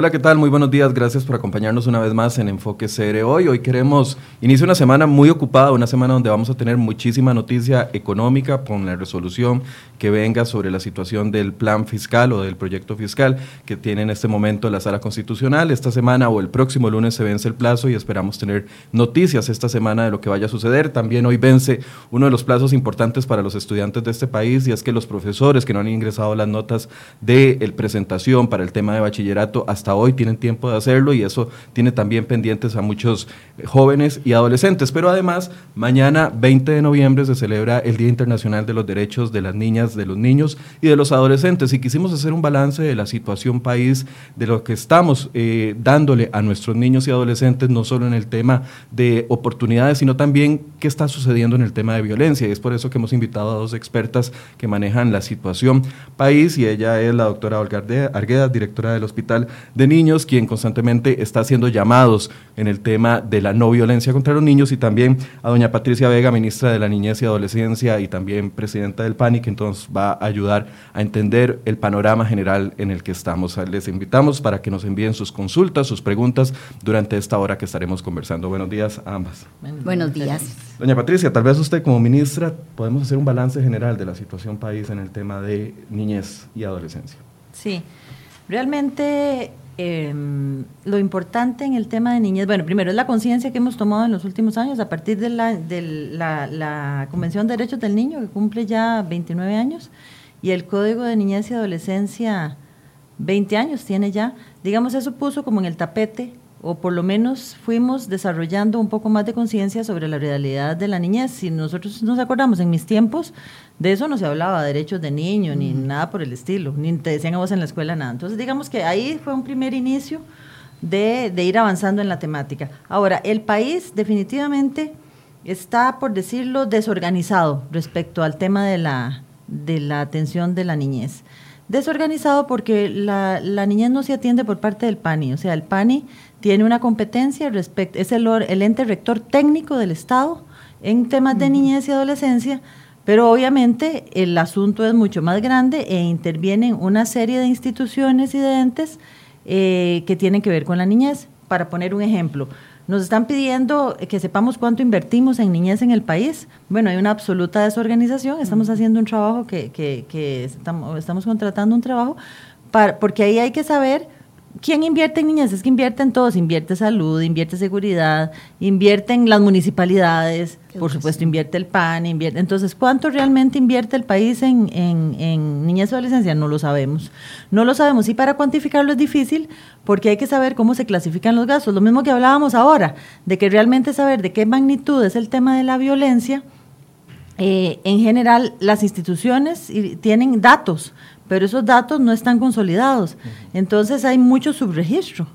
Hola, ¿qué tal? Muy buenos días. Gracias por acompañarnos una vez más en Enfoque CR hoy. Hoy queremos iniciar una semana muy ocupada, una semana donde vamos a tener muchísima noticia económica con la resolución que venga sobre la situación del plan fiscal o del proyecto fiscal que tiene en este momento la Sala Constitucional. Esta semana o el próximo lunes se vence el plazo y esperamos tener noticias esta semana de lo que vaya a suceder. También hoy vence uno de los plazos importantes para los estudiantes de este país y es que los profesores que no han ingresado las notas de presentación para el tema de bachillerato hasta hoy tienen tiempo de hacerlo y eso tiene también pendientes a muchos eh, jóvenes y adolescentes. Pero además, mañana 20 de noviembre se celebra el Día Internacional de los Derechos de las Niñas, de los Niños y de los Adolescentes y quisimos hacer un balance de la situación país, de lo que estamos eh, dándole a nuestros niños y adolescentes, no solo en el tema de oportunidades, sino también qué está sucediendo en el tema de violencia. Y es por eso que hemos invitado a dos expertas que manejan la situación país y ella es la doctora Olga Argueda, directora del Hospital de Niños, quien constantemente está haciendo llamados en el tema de la no violencia contra los niños, y también a doña Patricia Vega, ministra de la Niñez y Adolescencia y también presidenta del PANI, que entonces va a ayudar a entender el panorama general en el que estamos. Les invitamos para que nos envíen sus consultas, sus preguntas durante esta hora que estaremos conversando. Buenos días a ambas. Buenos días. Doña Patricia, tal vez usted como ministra podemos hacer un balance general de la situación país en el tema de niñez y adolescencia. Sí, realmente Em, lo importante en el tema de niñez, bueno, primero es la conciencia que hemos tomado en los últimos años a partir de, la, de la, Convención de Derechos del Niño, que cumple ya 29 años, y el Código de Niñez y Adolescencia 20 años tiene ya. Digamos, eso puso como en el tapete o por lo menos fuimos desarrollando un poco más de conciencia sobre la realidad de la niñez. Si nosotros nos acordamos, en mis tiempos, de eso no se hablaba, derechos de niño, ni nada por el estilo, ni te decían a vos en la escuela nada. Entonces, digamos que ahí fue un primer inicio de, de ir avanzando en la temática. Ahora, el país definitivamente está, por decirlo, desorganizado respecto al tema de la, de la atención de la niñez. Desorganizado porque la, la niñez no se atiende por parte del PANI, o sea, el PANI tiene una competencia respecto, es el, el ente rector técnico del Estado en temas de niñez y adolescencia, pero obviamente el asunto es mucho más grande e intervienen una serie de instituciones y de entes eh, que tienen que ver con la niñez. Para poner un ejemplo, nos están pidiendo que sepamos cuánto invertimos en niñez en el país. Bueno, hay una absoluta desorganización, estamos haciendo un trabajo que, que, que estamos, estamos, contratando un trabajo, para, porque ahí hay que saber ¿Quién invierte en niñez? Es que invierte en todos, invierte salud, invierte seguridad, invierte en las municipalidades, por supuesto invierte el PAN, invierte. Entonces, ¿cuánto realmente invierte el país en, en, niñez y adolescencia? No lo sabemos. No lo sabemos y para cuantificarlo es difícil porque hay que saber cómo se clasifican los gastos. Lo mismo que hablábamos ahora, de que realmente saber de qué magnitud es el tema de la violencia. Eh, en general, las instituciones tienen datos, pero esos datos no están consolidados. Entonces hay mucho subregistro.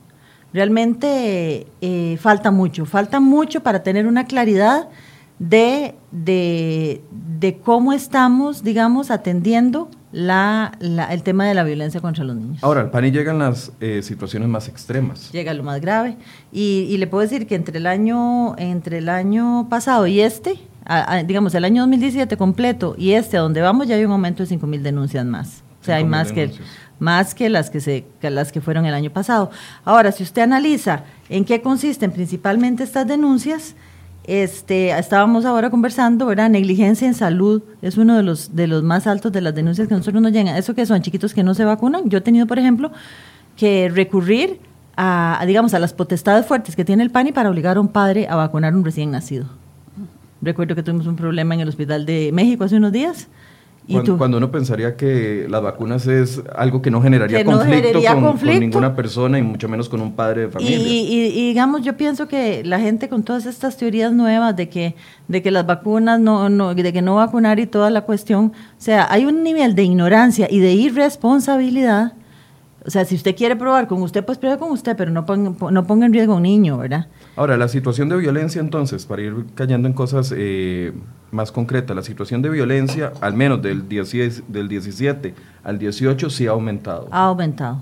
Realmente eh, falta mucho, falta mucho para tener una claridad de, de, cómo estamos, digamos, atendiendo la, el tema de la violencia contra los niños. Ahora, al PANI llegan las eh, situaciones más extremas. Llega lo más grave. Y, y, le puedo decir que entre el año, entre el año pasado y este, digamos, el año 2017 completo y este a donde vamos, ya hay un aumento de 5.000 denuncias más. O sea, hay más que, más que las que, se, las que fueron el año pasado. Ahora, si usted analiza en qué consisten principalmente estas denuncias, este, estábamos ahora conversando, ¿verdad? Negligencia en salud es uno de los, de los más altos de las denuncias que nosotros nos llegan. Eso que son chiquitos que no se vacunan. Yo he tenido, por ejemplo, que recurrir a, digamos, a las potestades fuertes que tiene el PANI para obligar a un padre a vacunar a un recién nacido. Recuerdo que tuvimos un problema en el Hospital de México hace unos días cuando, uno pensaría que las vacunas es algo que no generaría conflicto, con, ninguna persona y mucho menos con un padre de familia. Y, digamos, yo pienso que la gente con todas estas teorías nuevas de que, de que las vacunas no, no, de que no vacunar y toda la cuestión, o sea, hay un nivel de ignorancia y de irresponsabilidad. O sea, si usted quiere probar con usted, pues pruebe con usted, pero no ponga, no ponga en riesgo a un niño, ¿verdad? Ahora, la situación de violencia entonces, para ir cayendo en cosas eh, más concretas, la situación de violencia, al menos del, 10, del 17 al 18, sí ha aumentado. Ha aumentado.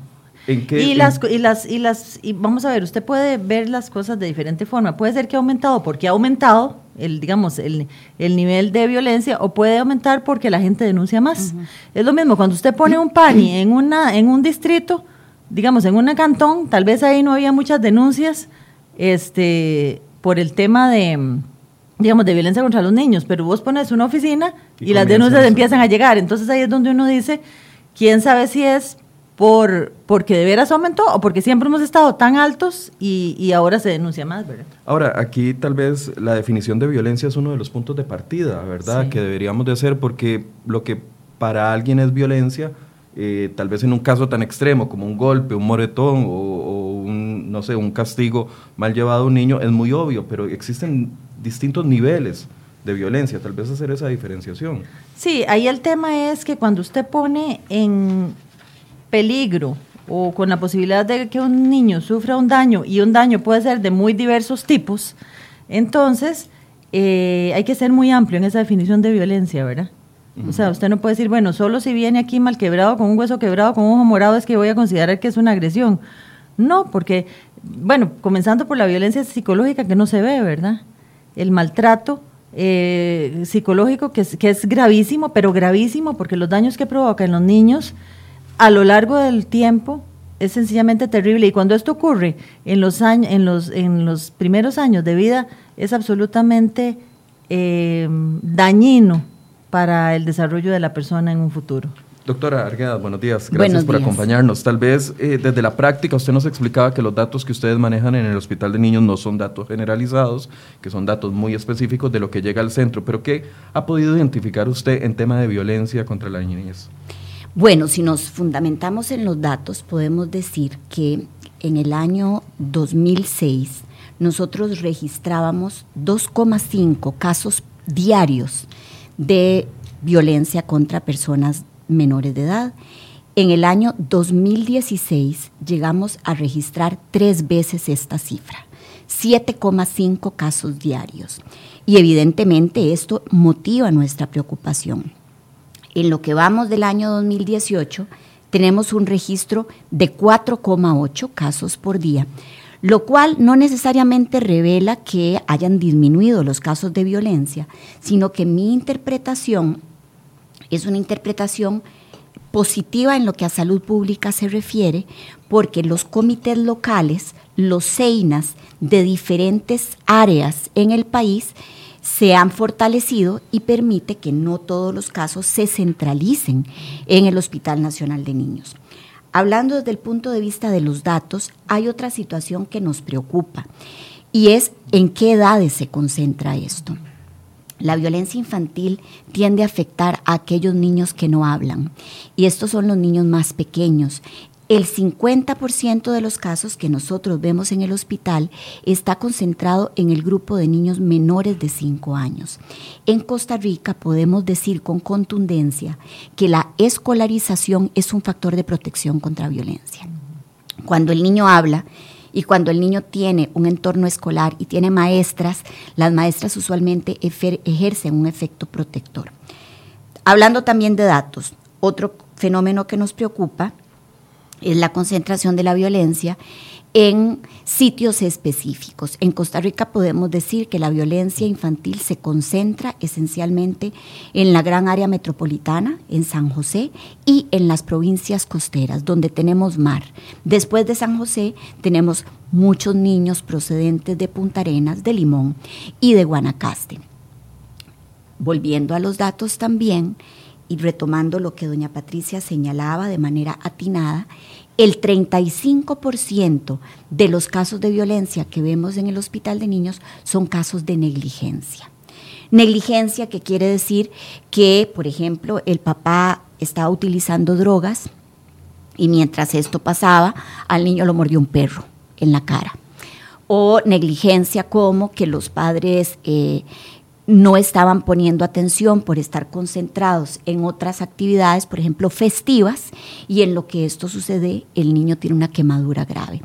¿En qué, y, las, y las y las y vamos a ver, usted puede ver las cosas de diferente forma. Puede ser que ha aumentado porque ha aumentado el digamos el, el nivel de violencia o puede aumentar porque la gente denuncia más. Es lo mismo cuando usted pone un pani en una en un distrito digamos, en un cantón, tal vez ahí no había muchas denuncias este, por el tema de, digamos, de violencia contra los niños, pero vos pones una oficina y, las denuncias empiezan a llegar. Entonces ahí es donde uno dice, quién sabe si es por porque de veras aumentó o porque siempre hemos estado tan altos y, ahora se denuncia más, ¿verdad? Ahora, aquí tal vez la definición de violencia es uno de los puntos de partida, ¿verdad? Que deberíamos de hacer porque lo que para alguien es violencia, eh, tal vez en un caso tan extremo como un golpe, un moretón o, un, no sé, un castigo mal llevado a un niño, es muy obvio, pero existen distintos niveles de violencia, tal vez hacer esa diferenciación. Sí, ahí el tema es que cuando usted pone en peligro o con la posibilidad de que un niño sufra un daño, y un daño puede ser de muy diversos tipos, entonces eh, hay que ser muy amplio en esa definición de violencia, ¿verdad? O sea, usted no puede decir, bueno, solo si viene aquí mal quebrado, con un hueso quebrado, con un ojo morado, es que voy a considerar que es una agresión. No, porque, bueno, comenzando por la violencia psicológica que no se ve, ¿verdad? El maltrato eh, psicológico que es, que es gravísimo, pero gravísimo porque los daños que provoca en los niños a lo largo del tiempo es sencillamente terrible y cuando esto ocurre en los años en los en los primeros años de vida es absolutamente eh, dañino para el desarrollo de la persona en un futuro. Doctora Argueda, buenos días. Gracias por acompañarnos. Tal vez eh, desde la práctica usted nos explicaba que los datos que ustedes manejan en el Hospital de Niños no son datos generalizados, que son datos muy específicos de lo que llega al centro. Pero ¿qué ha podido identificar usted en tema de violencia contra la niñez? Bueno, si nos fundamentamos en los datos, podemos decir que en el año 2006 nosotros registrábamos 2,5 casos diarios de violencia contra personas menores de edad. En el año 2016 llegamos a registrar tres veces esta cifra, 7,5 casos diarios. Y evidentemente esto motiva nuestra preocupación en lo que vamos del año 2018, tenemos un registro de 4,8 casos por día, lo cual no necesariamente revela que hayan disminuido los casos de violencia, sino que mi interpretación es una interpretación positiva en lo que a salud pública se refiere, porque los comités locales, los CEINAS de diferentes áreas en el país, se han fortalecido y permite que no todos los casos se centralicen en el Hospital Nacional de Niños. Hablando desde el punto de vista de los datos, hay otra situación que nos preocupa y es en qué edades se concentra esto. La violencia infantil tiende a afectar a aquellos niños que no hablan y estos son los niños más pequeños el 50% de los casos que nosotros vemos en el hospital está concentrado en el grupo de niños menores de 5 años. En Costa Rica podemos decir con contundencia que la escolarización es un factor de protección contra violencia. Cuando el niño habla, y cuando el niño tiene un entorno escolar y tiene maestras, las maestras usualmente ejercen un efecto protector. Hablando también de datos, otro fenómeno que nos preocupa es la concentración de la violencia en sitios específicos. En Costa Rica podemos decir que la violencia infantil se concentra esencialmente en la gran área metropolitana, en San José y en las provincias costeras, donde tenemos mar. Después de San José tenemos muchos niños procedentes de Punta Arenas, de Limón y de Guanacaste. Volviendo a los datos también, y retomando lo que doña Patricia señalaba de manera atinada, el 35% de los casos de violencia que vemos en el hospital de niños son casos de negligencia. Negligencia que quiere decir que, por ejemplo, el papá estaba utilizando drogas y mientras esto pasaba, al niño lo mordió un perro en la cara. O negligencia como que los padres eh, no estaban poniendo atención por estar concentrados en otras actividades, por ejemplo, festivas, y en lo que esto sucede, el niño tiene una quemadura grave.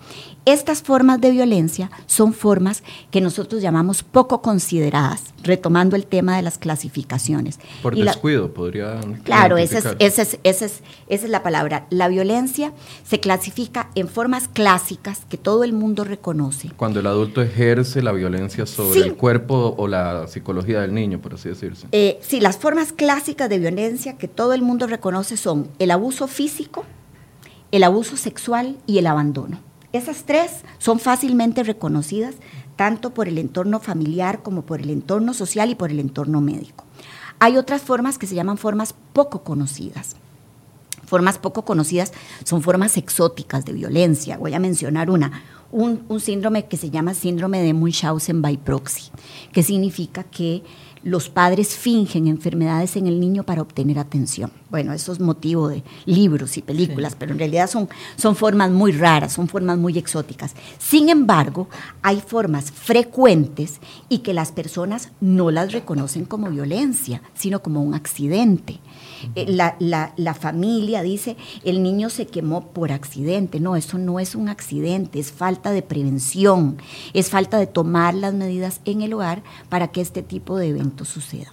Estas formas de violencia son formas que nosotros llamamos poco consideradas, retomando el tema de las clasificaciones. Por descuido, podría. Claro, esa es, esa, es, esa, es, esa es la palabra. La violencia se clasifica en formas clásicas que todo el mundo reconoce. Cuando el adulto ejerce la violencia sobre el cuerpo o la psicología del niño, por así decirse. Eh, sí, las formas clásicas de violencia que todo el mundo reconoce son el abuso físico, el abuso sexual y el abandono. Esas tres son fácilmente reconocidas tanto por el entorno familiar como por el entorno social y por el entorno médico. Hay otras formas que se llaman formas poco conocidas. Formas poco conocidas son formas exóticas de violencia. Voy a mencionar una, un, síndrome que se llama síndrome de Munchausen by proxy, que significa que los padres fingen enfermedades en el niño para obtener atención. Bueno, eso es motivo de libros y películas, pero en realidad son, son formas muy raras, son formas muy exóticas. Sin embargo, hay formas frecuentes y que las personas no las reconocen como violencia, sino como un accidente. Eh, la, la, familia dice, el niño se quemó por accidente. No, eso no es un accidente, es falta de prevención, es falta de tomar las medidas en el hogar para que este tipo de eventos sucedan.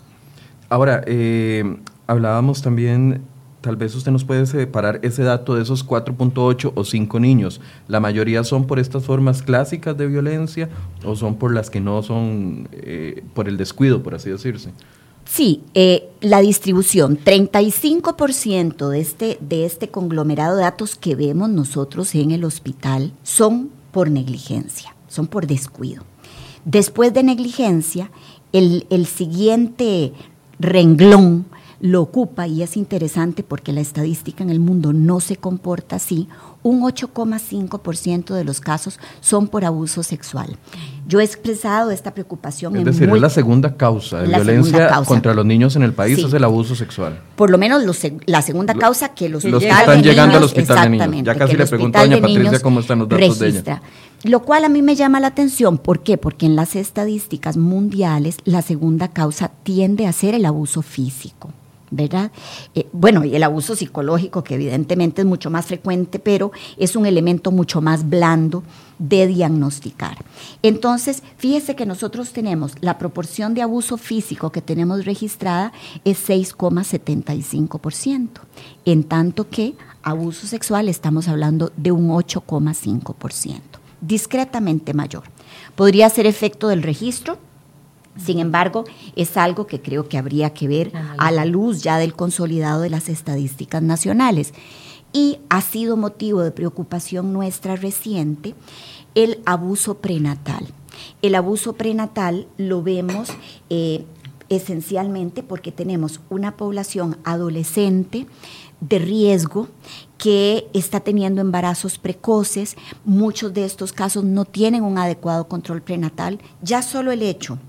Ahora, eh, hablábamos también tal vez usted nos puede separar ese dato de esos 4.8 o 5 niños. ¿La mayoría son por estas formas clásicas de violencia o son por las que no son eh, por el descuido, por así decirse? Sí, eh, la distribución, 35% de este, de este conglomerado de datos que vemos nosotros en el hospital son por negligencia, son por descuido. Después de negligencia, el, el siguiente renglón lo ocupa, y es interesante porque la estadística en el mundo no se comporta así, un 8,5% de los casos son por abuso sexual. Yo he expresado esta preocupación. Es decir, es la segunda causa de violencia contra los niños en el país, es el abuso sexual. Por lo menos la segunda causa que los, los que están llegando al hospital de niños. Ya casi le pregunto a doña Patricia cómo están los datos de ella. Lo cual a mí me llama la atención. ¿Por qué? Porque en las estadísticas mundiales la segunda causa tiende a ser el abuso físico. ¿Verdad? Eh, bueno, y el abuso psicológico, que evidentemente es mucho más frecuente, pero es un elemento mucho más blando de diagnosticar. Entonces, fíjese que nosotros tenemos la proporción de abuso físico que tenemos registrada es 6,75%, en tanto que abuso sexual estamos hablando de un 8,5%, discretamente mayor. Podría ser efecto del registro, sin embargo, es algo que creo que habría que ver a la luz ya del consolidado de las estadísticas nacionales. Y ha sido motivo de preocupación nuestra reciente el abuso prenatal. El abuso prenatal lo vemos eh, esencialmente porque tenemos una población adolescente de riesgo que está teniendo embarazos precoces. Muchos de estos casos no tienen un adecuado control prenatal. Ya solo el hecho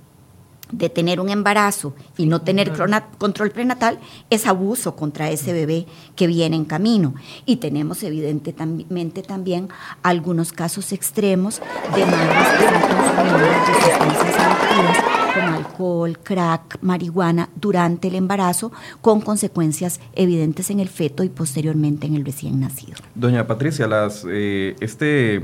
de tener un embarazo y no tener control prenatal es abuso contra ese bebé que viene en camino. Y tenemos evidentemente también algunos casos extremos de madres que sustancias como alcohol, crack, marihuana durante el embarazo con consecuencias evidentes en el feto y posteriormente en el recién nacido. Doña Patricia, las, eh, este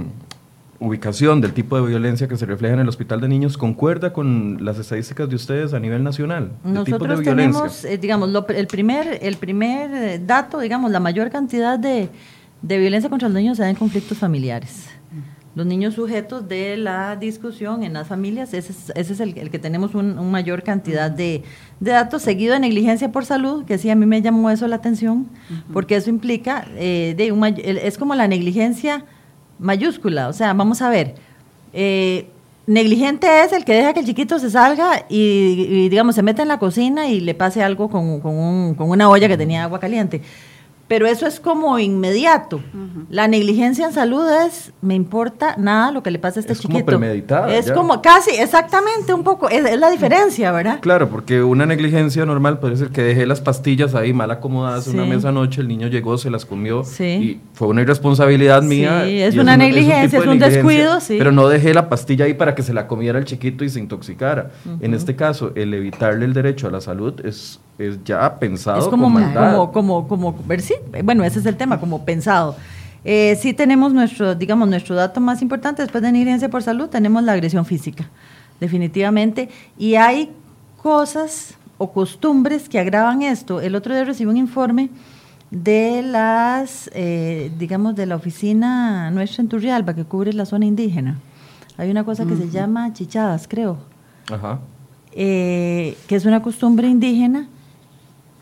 ubicación del tipo de violencia que se refleja en el hospital de niños concuerda con las estadísticas de ustedes a nivel nacional? Nosotros tenemos, eh, digamos, el, primer, el primer eh, dato, digamos, la mayor cantidad de, violencia contra los niños se da en conflictos familiares. Los niños sujetos de la discusión en las familias, ese es, el, que tenemos una un mayor cantidad de, datos, seguido de negligencia por salud, que sí, a mí me llamó eso la atención, porque eso implica, eh, de un, es como la negligencia mayúscula. O sea, vamos a ver. Eh, negligente es el que deja que el chiquito se salga y, digamos, se mete en la cocina y le pase algo con, con, con una olla que tenía agua caliente pero eso es como inmediato. La negligencia en salud es, me importa nada lo que le pasa a este chiquito. Es como premeditada. Es como casi, exactamente, un poco, es, la diferencia, ¿verdad? Claro, porque una negligencia normal puede ser que dejé las pastillas ahí mal acomodadas en una mesa anoche, el niño llegó, se las comió y fue una irresponsabilidad mía. Sí, es una negligencia, es un, descuido, sí. Pero no dejé la pastilla ahí para que se la comiera el chiquito y se intoxicara. En este caso, el evitarle el derecho a la salud es es ya pensado es como, como, como, como, ver, sí, bueno, ese es el tema, como pensado. Eh, sí tenemos nuestro, digamos, nuestro dato más importante después de negligencia por salud, tenemos la agresión física, definitivamente. Y hay cosas o costumbres que agravan esto. El otro día recibí un informe de las, eh, digamos, de la oficina nuestra en Turrialba, que cubre la zona indígena. Hay una cosa que se llama chichadas, creo. Ajá. Eh, que es una costumbre indígena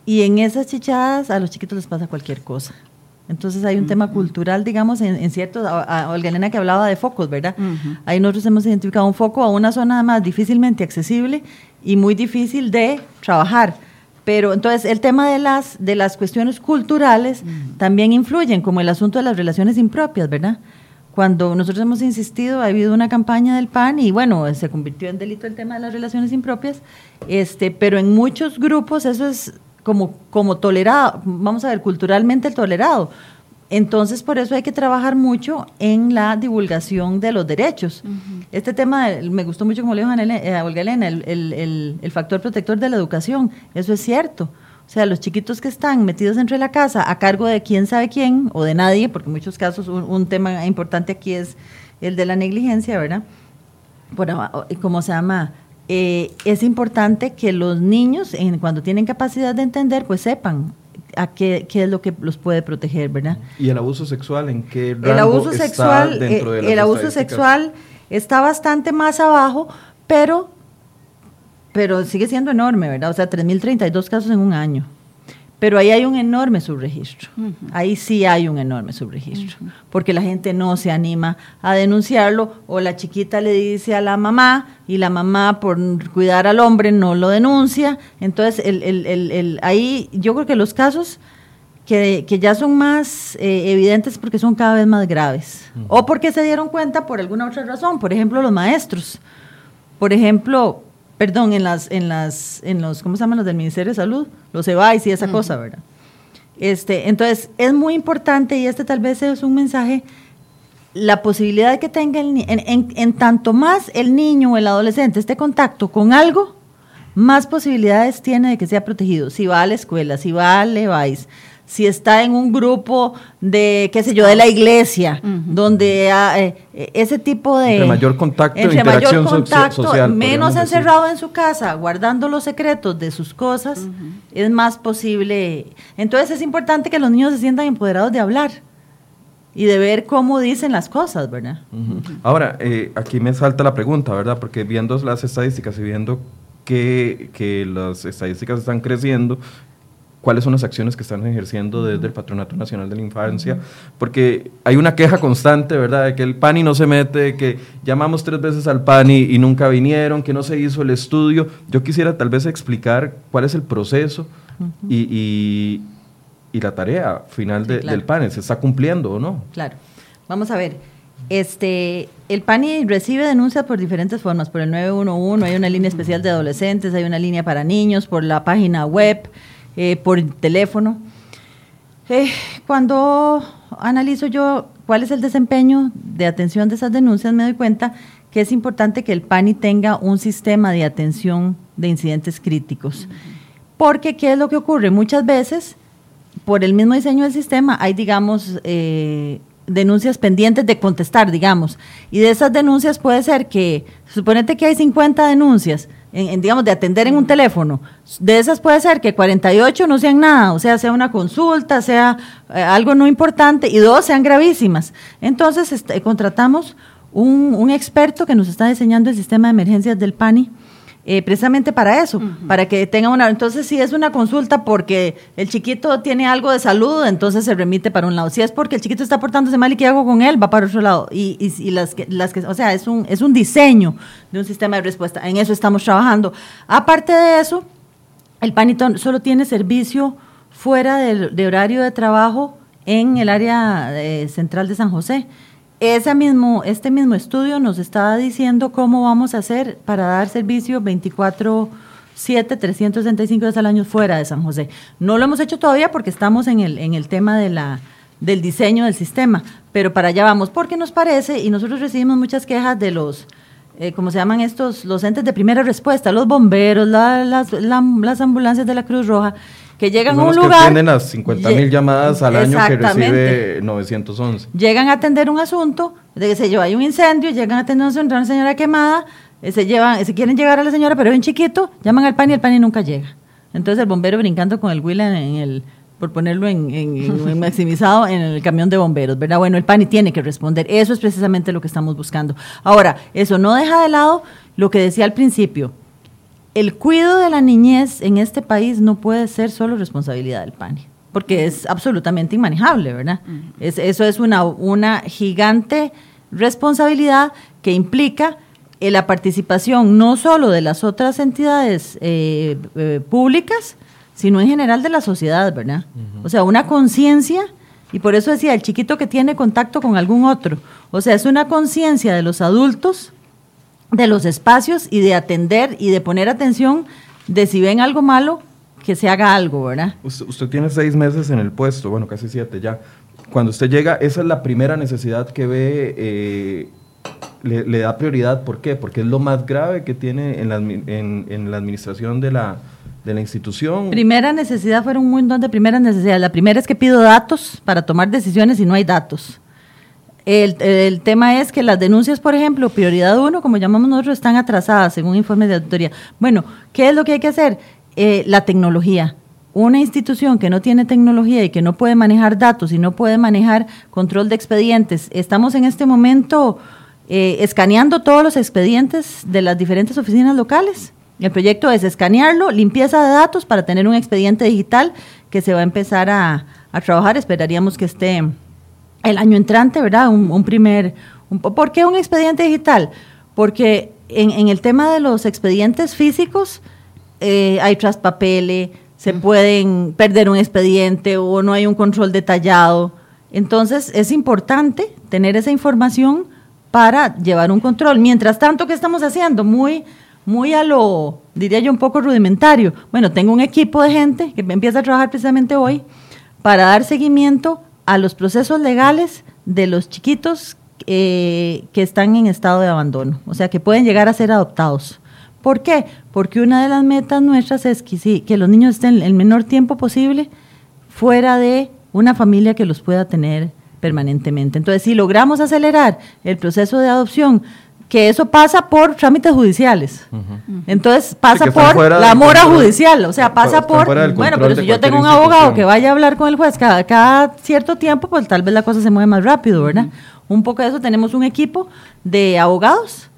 y en esas chichadas a los chiquitos les pasa cualquier cosa. Entonces hay un tema cultural, digamos, en, en cierto, a, Olga Elena que hablaba de focos, ¿verdad? Ahí nosotros hemos identificado un foco a una zona más difícilmente accesible y muy difícil de trabajar. Pero entonces el tema de las, de las cuestiones culturales también influyen, como el asunto de las relaciones impropias, ¿verdad? Cuando nosotros hemos insistido, ha habido una campaña del PAN y bueno, se convirtió en delito el tema de las relaciones impropias, este, pero en muchos grupos eso es como, como tolerado, vamos a ver, culturalmente tolerado. Entonces, por eso hay que trabajar mucho en la divulgación de los derechos. Este tema, me gustó mucho, como le dijo a eh, Olga Elena, el, el, factor protector de la educación. Eso es cierto. O sea, los chiquitos que están metidos dentro de la casa a cargo de quién sabe quién o de nadie, porque en muchos casos un, tema importante aquí es el de la negligencia, ¿verdad? Por, ¿Cómo se llama? Eh, es importante que los niños, en, cuando tienen capacidad de entender, pues sepan a qué, qué, es lo que los puede proteger, ¿verdad? ¿Y el abuso sexual en qué rango el abuso está sexual, dentro de eh, El abuso sexual está bastante más abajo, pero, pero sigue siendo enorme, ¿verdad? O sea, 3.032 casos en un año. Pero ahí hay un enorme subregistro. Ahí sí hay un enorme subregistro. Porque la gente no se anima a denunciarlo o la chiquita le dice a la mamá y la mamá por cuidar al hombre no lo denuncia. Entonces, el, el, el, ahí yo creo que los casos que, que ya son más eh, evidentes porque son cada vez más graves. O porque se dieron cuenta por alguna otra razón. Por ejemplo, los maestros. Por ejemplo, perdón, en las, en las, en los, ¿cómo se llaman los del Ministerio de Salud? Los EVAIS y esa cosa, ¿verdad? Este, entonces, es muy importante, y este tal vez es un mensaje, la posibilidad que tenga, el, en, en, tanto más el niño o el adolescente esté contacto con algo, más posibilidades tiene de que sea protegido. Si va a la escuela, si va al EVAIS, si está en un grupo de, qué sé yo, de la iglesia, donde eh, ese tipo de... Entre mayor contacto, entre mayor contacto, menos encerrado en su casa, guardando los secretos de sus cosas, es más posible. Entonces es importante que los niños se sientan empoderados de hablar y de ver cómo dicen las cosas, ¿verdad? Ahora, eh, aquí me salta la pregunta, ¿verdad? Porque viendo las estadísticas y viendo que, que las estadísticas están creciendo, cuáles son las acciones que están ejerciendo desde el Patronato Nacional de la Infancia, porque hay una queja constante, ¿verdad?, de que el PANI no se mete, que llamamos tres veces al PANI y nunca vinieron, que no se hizo el estudio. Yo quisiera tal vez explicar cuál es el proceso y, la tarea final del PANI, ¿se está cumpliendo o no? Claro. Vamos a ver. Este, el PANI recibe denuncias por diferentes formas, por el 911, hay una línea especial de adolescentes, hay una línea para niños, por la página web, eh, por teléfono. Eh, cuando analizo yo cuál es el desempeño de atención de esas denuncias, me doy cuenta que es importante que el PANI tenga un sistema de atención de incidentes críticos. Porque, ¿qué es lo que ocurre? Muchas veces, por el mismo diseño del sistema, hay, digamos, eh, denuncias pendientes de contestar, digamos. Y de esas denuncias puede ser que, suponete que hay 50 denuncias, en, digamos, de atender en un teléfono, de esas puede ser que 48 no sean nada, o sea, sea una consulta, sea eh, algo no importante, y dos sean gravísimas. Entonces, este, contratamos un, un, experto que nos está diseñando el sistema de emergencias del PANI, eh, precisamente para eso, para que tenga una... Entonces, si es una consulta porque el chiquito tiene algo de salud, entonces se remite para un lado. Si es porque el chiquito está portándose mal y qué hago con él, va para otro lado. Y, y, las, que, las que... O sea, es un, es un diseño de un sistema de respuesta. En eso estamos trabajando. Aparte de eso, el PANITON solo tiene servicio fuera del, de horario de trabajo en el área eh, central de San José. Ese mismo, este mismo estudio nos está diciendo cómo vamos a hacer para dar servicio 24 7, 365 días al año fuera de San José. No lo hemos hecho todavía porque estamos en el, en el tema de la, del diseño del sistema, pero para allá vamos, porque nos parece, y nosotros recibimos muchas quejas de los, eh, ¿cómo se llaman estos? Los entes de primera respuesta, los bomberos, las, las ambulancias de la Cruz Roja, que llegan a un lugar... Que atienden las 50 mil llamadas al año que recibe 911. Llegan a atender un asunto, de que se yo, hay un incendio, llegan a atender un asunto, una señora quemada, eh, se, llevan, se quieren llegar a la señora, pero es un chiquito, llaman al PAN y el PAN y nunca llega. Entonces el bombero brincando con el Will en, el por ponerlo en, en, maximizado en el camión de bomberos, ¿verdad? Bueno, el PANI tiene que responder. Eso es precisamente lo que estamos buscando. Ahora, eso no deja de lado lo que decía al principio el cuidado de la niñez en este país no puede ser solo responsabilidad del PANI. porque es absolutamente inmanejable, ¿verdad? es, eso es una, una gigante responsabilidad que implica eh, la participación no solo de las otras entidades eh, eh, públicas, sino en general de la sociedad, ¿verdad? O sea, una conciencia, y por eso decía, el chiquito que tiene contacto con algún otro, o sea, es una conciencia de los adultos, de los espacios y de atender y de poner atención de si ven algo malo, que se haga algo, ¿verdad? Usted, tiene seis meses en el puesto, bueno, casi siete ya. Cuando usted llega, esa es la primera necesidad que ve le, da prioridad. ¿Por qué? Porque es lo más grave que tiene en la, en, la administración de la, de la institución. Primera necesidad fueron un montón de primeras necesidades. La primera es que pido datos para tomar decisiones y no hay datos. El, tema es que las denuncias, por ejemplo, prioridad uno, como llamamos nosotros, están atrasadas según informe de auditoría. Bueno, ¿qué es lo que hay que hacer? Eh, la tecnología. Una institución que no tiene tecnología y que no puede manejar datos y no puede manejar control de expedientes. Estamos en este momento eh, escaneando todos los expedientes de las diferentes oficinas locales. El proyecto es escanearlo, limpieza de datos para tener un expediente digital que se va a empezar a, trabajar. Esperaríamos que esté el año entrante, ¿verdad? Un, primer... ¿Por qué un expediente digital? Porque en, el tema de los expedientes físicos eh, hay traspapeles, se pueden perder un expediente o no hay un control detallado. Entonces es importante tener esa información para llevar un control. Mientras tanto, ¿qué estamos haciendo? Muy, muy a lo, diría yo, un poco rudimentario. Bueno, tengo un equipo de gente que empieza a trabajar precisamente hoy para dar seguimiento a los procesos legales de los chiquitos eh, que están en estado de abandono, o sea, que pueden llegar a ser adoptados. ¿Por qué? Porque una de las metas nuestras es que, que los niños estén el menor tiempo posible fuera de una familia que los pueda tener permanentemente. Entonces, si logramos acelerar el proceso de adopción, que eso pasa por trámites judiciales. Entonces, pasa por la mora judicial, o sea, pasa por... Bueno, pero si yo tengo un abogado que vaya a hablar con el juez cada, cada cierto tiempo, pues tal vez la cosa se mueve más rápido, ¿verdad? Un poco de eso, tenemos un equipo de abogados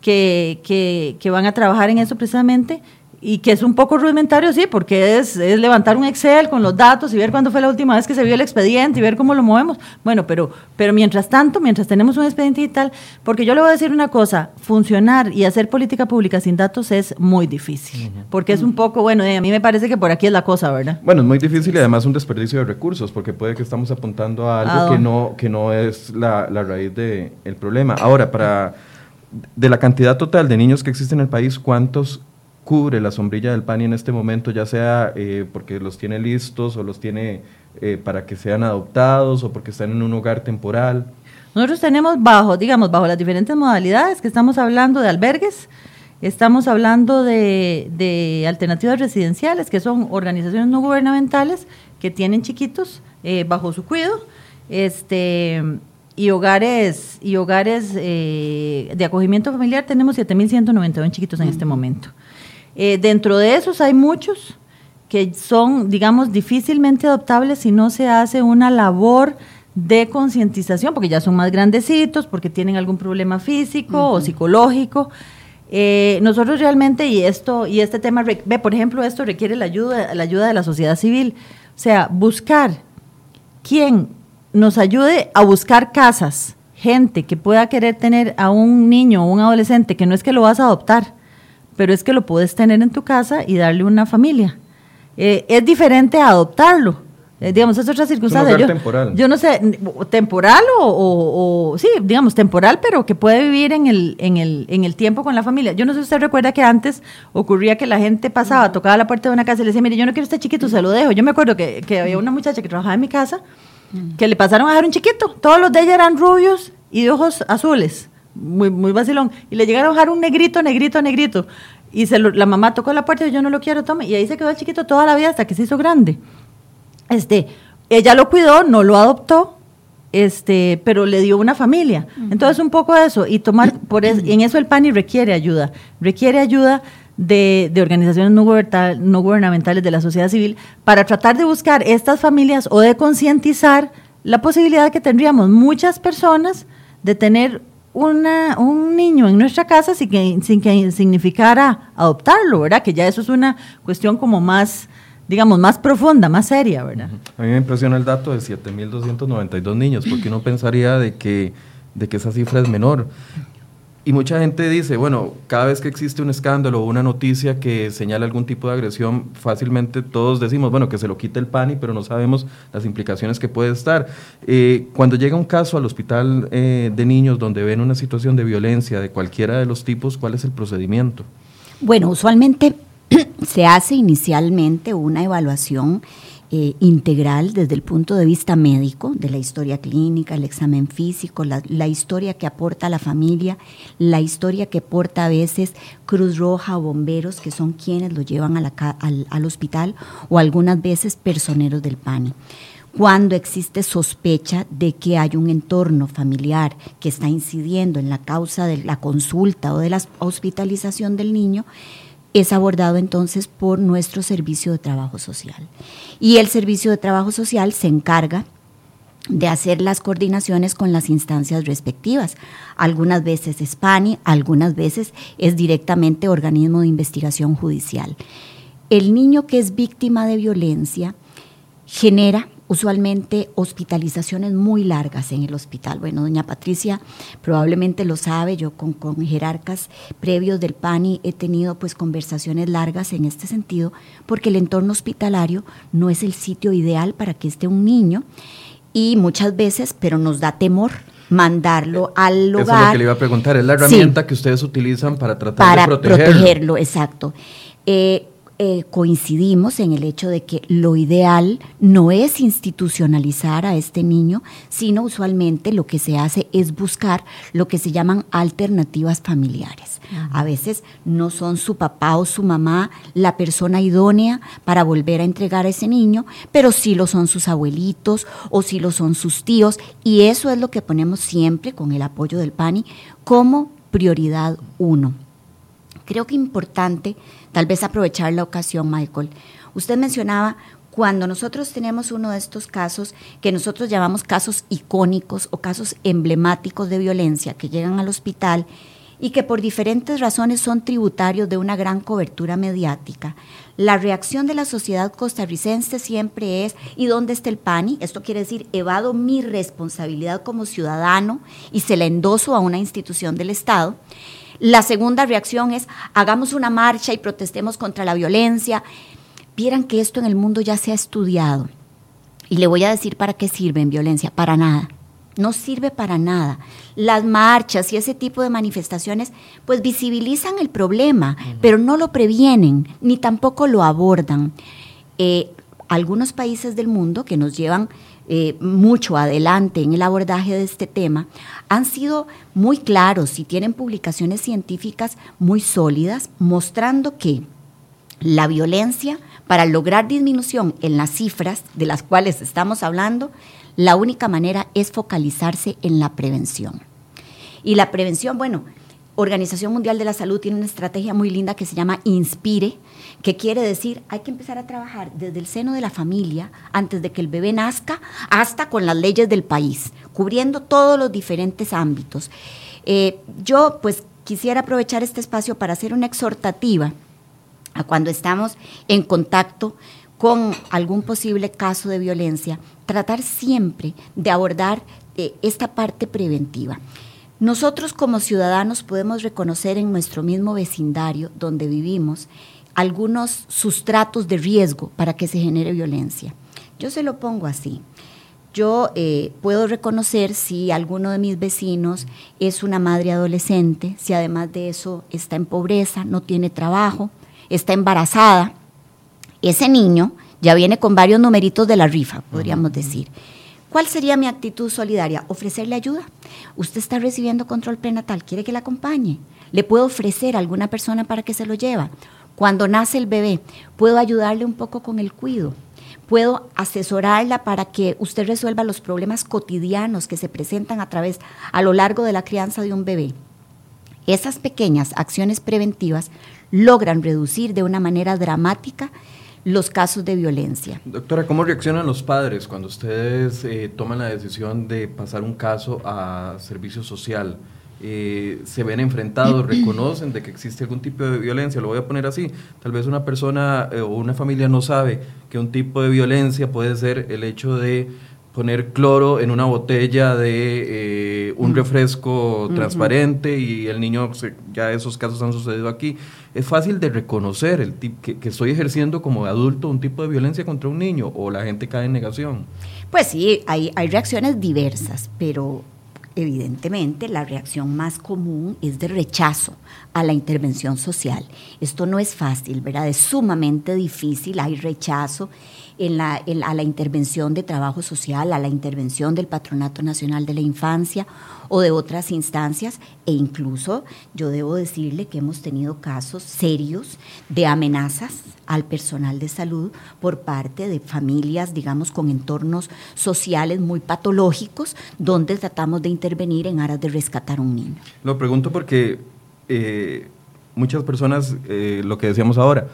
que, que, que van a trabajar en eso precisamente y que es un poco rudimentario, sí, porque es, es, levantar un Excel con los datos y ver cuándo fue la última vez que se vio el expediente y ver cómo lo movemos. Bueno, pero, pero mientras tanto, mientras tenemos un expediente digital, porque yo le voy a decir una cosa, funcionar y hacer política pública sin datos es muy difícil, porque es un poco, bueno, a mí me parece que por aquí es la cosa, ¿verdad? Bueno, es muy difícil y además un desperdicio de recursos, porque puede que estamos apuntando a algo que, no, que no es la, la raíz del el problema. Ahora, para de la cantidad total de niños que existen en el país, ¿cuántos cubre la sombrilla del PANI en este momento, ya sea eh, porque los tiene listos o los tiene eh, para que sean adoptados o porque están en un hogar temporal? Nosotros tenemos bajo, digamos, bajo las diferentes modalidades que estamos hablando de albergues, estamos hablando de, alternativas residenciales, que son organizaciones no gubernamentales que tienen chiquitos eh, bajo su cuidado, este y hogares y hogares de acogimiento familiar tenemos 7.191 chiquitos en este momento. Eh, dentro de esos hay muchos que son, digamos, difícilmente adoptables si no se hace una labor de concientización, porque ya son más grandecitos, porque tienen algún problema físico o psicológico. Eh, nosotros realmente, y esto, y este tema, ve, por ejemplo, esto requiere la ayuda, la ayuda de la sociedad civil. O sea, buscar quien nos ayude a buscar casas, gente que pueda querer tener a un niño o un adolescente, que no es que lo vas a adoptar, pero es que lo puedes tener en tu casa y darle una familia. Eh, es diferente a adoptarlo. Eh, digamos, es otra circunstancia. yo, temporal. yo no sé, temporal o, sí, digamos, temporal, pero que puede vivir en el, en, el, en el tiempo con la familia. Yo no sé si usted recuerda que antes ocurría que la gente pasaba, tocaba la puerta de una casa y le decía, mire, yo no quiero este chiquito, se lo dejo. Yo me acuerdo que, que había una muchacha que trabajaba en mi casa que le pasaron a dejar un chiquito. Todos los de ella eran rubios y de ojos azules muy, muy vacilón. Y le llegaron a dejar un negrito, negrito, negrito. Y se la mamá tocó la puerta y yo no lo quiero, tome. Y ahí se quedó el chiquito toda la vida hasta que se hizo grande. Este, ella lo cuidó, no lo adoptó, este, pero le dio una familia. Entonces, un poco eso. Y tomar, por en eso el PANI requiere ayuda. Requiere ayuda de, de organizaciones no, no gubernamentales de la sociedad civil para tratar de buscar estas familias o de concientizar la posibilidad que tendríamos muchas personas de tener una, un niño en nuestra casa sin que, sin que significara adoptarlo, ¿verdad? Que ya eso es una cuestión como más digamos, más profunda, más seria, ¿verdad? A mí me impresiona el dato de 7.292 niños, porque uno pensaría de que, de que esa cifra es menor. Y mucha gente dice, bueno, cada vez que existe un escándalo o una noticia que señala algún tipo de agresión, fácilmente todos decimos, bueno, que se lo quite el PANI, pero no sabemos las implicaciones que puede estar. Eh, cuando llega un caso al hospital eh, de niños donde ven una situación de violencia de cualquiera de los tipos, ¿cuál es el procedimiento? Bueno, usualmente se hace inicialmente una evaluación eh, integral desde el punto de vista médico, de la historia clínica, el examen físico, la, historia que aporta la familia, la historia que aporta a veces Cruz Roja o bomberos, que son quienes lo llevan al, al hospital, o algunas veces personeros del PANI cuando existe sospecha de que hay un entorno familiar que está incidiendo en la causa de la consulta o de la hospitalización del niño, es abordado entonces por nuestro servicio de trabajo social. Y el servicio de trabajo social se encarga de hacer las coordinaciones con las instancias respectivas. Algunas veces es PANI, algunas veces es directamente organismo de investigación judicial. El niño que es víctima de violencia genera usualmente hospitalizaciones muy largas en el hospital. Bueno, doña Patricia probablemente lo sabe, yo con, con, jerarcas previos del PANI he tenido pues conversaciones largas en este sentido, porque el entorno hospitalario no es el sitio ideal para que esté un niño y muchas veces, pero nos da temor mandarlo al lugar. Eso es lo que le iba a preguntar, es la herramienta que ustedes utilizan para tratar de protegerlo. Para protegerlo, exacto. Eh, eh, coincidimos en el hecho de que lo ideal no es institucionalizar a este niño, sino usualmente lo que se hace es buscar lo que se llaman alternativas familiares. A veces no son su papá o su mamá la persona idónea para volver a entregar a ese niño, pero sí lo son sus abuelitos o sí lo son sus tíos, y eso es lo que ponemos siempre con el apoyo del PANI como prioridad uno. Creo que importante tal vez aprovechar la ocasión, Michael. Usted mencionaba cuando nosotros tenemos uno de estos casos que nosotros llamamos casos icónicos o casos emblemáticos de violencia que llegan al hospital y que por diferentes razones son tributarios de una gran cobertura mediática. La reacción de la sociedad costarricense siempre es, ¿y dónde está el PANI? Esto quiere decir, evado mi responsabilidad como ciudadano y se la endoso a una institución del Estado. La segunda reacción es hagamos una marcha y protestemos contra la violencia. Vieran que esto en el mundo ya se ha estudiado. Y le voy a decir para qué sirve en violencia. Para nada. No sirve para nada. Las marchas y ese tipo de manifestaciones pues visibilizan el problema, pero no lo previenen ni tampoco lo abordan. Eh, algunos países del mundo que nos llevan eh, mucho adelante en el abordaje de este tema, han sido muy claros y tienen publicaciones científicas muy sólidas mostrando que la violencia, para lograr disminución en las cifras de las cuales estamos hablando, la única manera es focalizarse en la prevención. Y la prevención, bueno, Organización Mundial de la Salud tiene una estrategia muy linda que se llama Inspire, que quiere decir hay que empezar a trabajar desde el seno de la familia, antes de que el bebé nazca, hasta con las leyes del país, cubriendo todos los diferentes ámbitos. Eh, yo pues quisiera aprovechar este espacio para hacer una exhortativa a cuando estamos en contacto con algún posible caso de violencia, tratar siempre de abordar eh, esta parte preventiva. Nosotros como ciudadanos podemos reconocer en nuestro mismo vecindario donde vivimos algunos sustratos de riesgo para que se genere violencia. Yo se lo pongo así. Yo eh, puedo reconocer si alguno de mis vecinos es una madre adolescente, si además de eso está en pobreza, no tiene trabajo, está embarazada. Ese niño ya viene con varios numeritos de la rifa, podríamos decir. ¿Cuál sería mi actitud solidaria? Ofrecerle ayuda. Usted está recibiendo control prenatal, quiere que le acompañe. Le puedo ofrecer a alguna persona para que se lo lleva. Cuando nace el bebé, puedo ayudarle un poco con el cuido. Puedo asesorarla para que usted resuelva los problemas cotidianos que se presentan a través, a lo largo de la crianza de un bebé. Esas pequeñas acciones preventivas logran reducir de una manera dramática los casos de violencia. Doctora, ¿cómo reaccionan los padres cuando ustedes eh, toman la decisión de pasar un caso a servicio social? Eh, se ven enfrentados, reconocen de que existe algún tipo de violencia, lo voy a poner así, tal vez una persona o una familia no sabe que un tipo de violencia puede ser el hecho de poner cloro en una botella de eh, un refresco transparente y el niño, ya esos casos han sucedido aquí. Es fácil de reconocer el que, que, estoy ejerciendo como adulto un tipo de violencia contra un niño o la gente cae en negación. Pues sí, hay, hay reacciones diversas, pero evidentemente la reacción más común es de rechazo a la intervención social. Esto no es fácil, ¿verdad? Es sumamente difícil, hay rechazo en la, a la intervención de trabajo social, a la intervención del Patronato Nacional de la Infancia o de otras instancias e incluso yo debo decirle que hemos tenido casos serios de amenazas al personal de salud por parte de familias, digamos, con entornos sociales muy patológicos, donde tratamos de intervenir en aras de rescatar a un niño. Lo pregunto porque eh, muchas personas, eh, lo que decíamos ahora,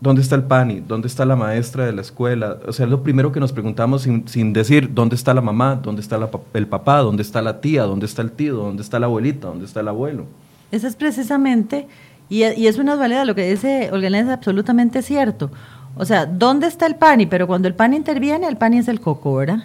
¿Dónde está el PANI? ¿Dónde está la maestra de la escuela? O sea, es lo primero que nos preguntamos sin, decir dónde está la mamá, dónde está el papá, dónde está la tía, dónde está el tío, dónde está la abuelita, dónde está el abuelo. Eso es precisamente, y, es una lo que dice Olga es absolutamente cierto. O sea, ¿dónde está el PANI? Pero cuando el PANI interviene, el PANI es el coco, ¿verdad?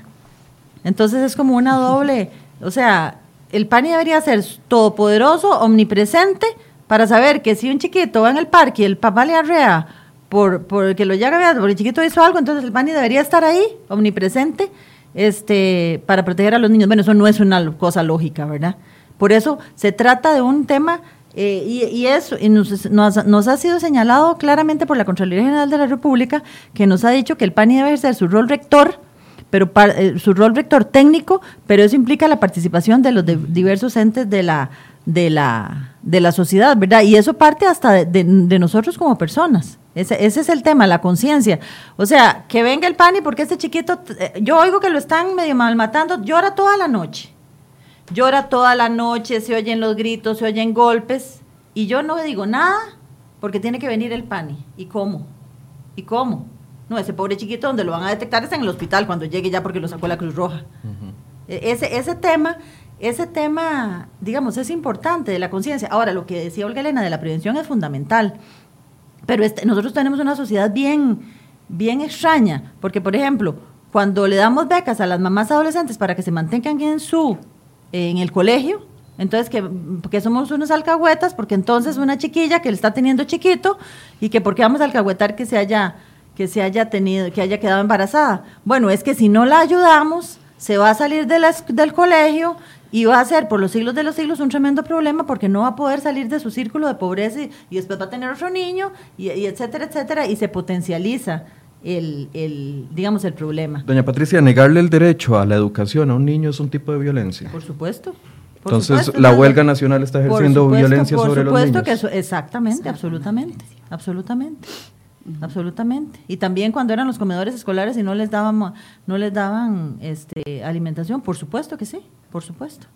Entonces es como una doble, o sea, el PANI debería ser todopoderoso, omnipresente, para saber que si un chiquito va en el parque y el papá le arrea por, por que lo llega porque el chiquito hizo algo, entonces el PANI debería estar ahí, omnipresente, este, para proteger a los niños. Bueno, eso no es una cosa lógica, ¿verdad? Por eso se trata de un tema, eh, y, eso y nos, nos, ha sido señalado claramente por la Contraloría General de la República, que nos ha dicho que el PANI debe ejercer su rol rector, pero eh, su rol rector técnico, pero eso implica la participación de los diversos entes de la, de la, de la sociedad, ¿verdad? Y eso parte hasta de, nosotros como personas. Ese, ese, es el tema, la conciencia. O sea, que venga el PANI porque este chiquito, eh, yo oigo que lo están medio mal matando, llora toda la noche. Llora toda la noche, se oyen los gritos, se oyen golpes, y yo no digo nada porque tiene que venir el PANI. ¿Y cómo? ¿Y cómo? No, ese pobre chiquito donde lo van a detectar es en el hospital cuando llegue ya porque lo sacó la Cruz Roja. E, ese, ese tema ese tema, digamos, es importante de la conciencia. Ahora, lo que decía Olga Elena de la prevención es fundamental, pero este, nosotros tenemos una sociedad bien, bien extraña, porque, por ejemplo, cuando le damos becas a las mamás adolescentes para que se mantengan en su, en el colegio, entonces que, somos unos alcahuetas, porque entonces una chiquilla que le está teniendo chiquito y que porque vamos a alcahuetar que se haya que se haya tenido, que haya quedado embarazada. Bueno, es que si no la ayudamos, se va a salir de del colegio y va a ser por los siglos de los siglos un tremendo problema porque no va a poder salir de su círculo de pobreza y, después va a tener otro niño y, etcétera, etcétera, y se potencializa el, el, digamos, el problema. Doña Patricia, negarle el derecho a la educación a un niño es un tipo de violencia. Por supuesto. Entonces, la huelga nacional está ejerciendo violencia sobre los niños. Por supuesto que exactamente, absolutamente, absolutamente. Absolutamente. Y también cuando eran los comedores escolares y no les daban, no les daban este, alimentación, por supuesto que sí, por supuesto.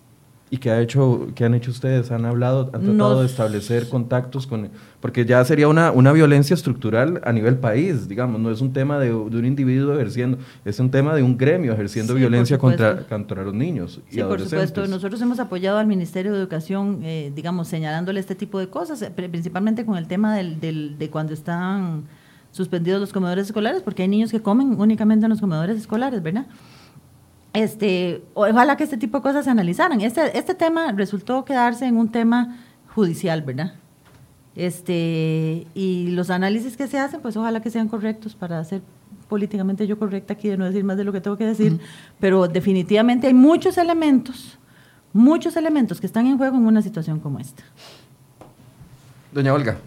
¿Y qué, ha hecho, qué han hecho ustedes? ¿Han hablado, han tratado de establecer contactos con...? Porque ya sería una, una violencia estructural a nivel país, digamos, no es un tema de, un individuo ejerciendo, es un tema de un gremio ejerciendo violencia contra, contra los niños y sí, por supuesto. Nosotros hemos apoyado al Ministerio de Educación, eh, digamos, señalándole este tipo de cosas, eh, principalmente con el tema del, del, de cuando están suspendidos los comedores escolares, porque hay niños que comen únicamente en los comedores escolares, ¿verdad? Este, ojalá que este tipo de cosas se analizaran. Este, este tema resultó quedarse en un tema judicial, ¿verdad? Este, y los análisis que se hacen, pues ojalá que sean correctos para hacer políticamente yo correcta aquí de no decir más de lo que tengo que decir, pero definitivamente hay muchos elementos, muchos elementos que están en juego en una situación como esta. Doña Olga,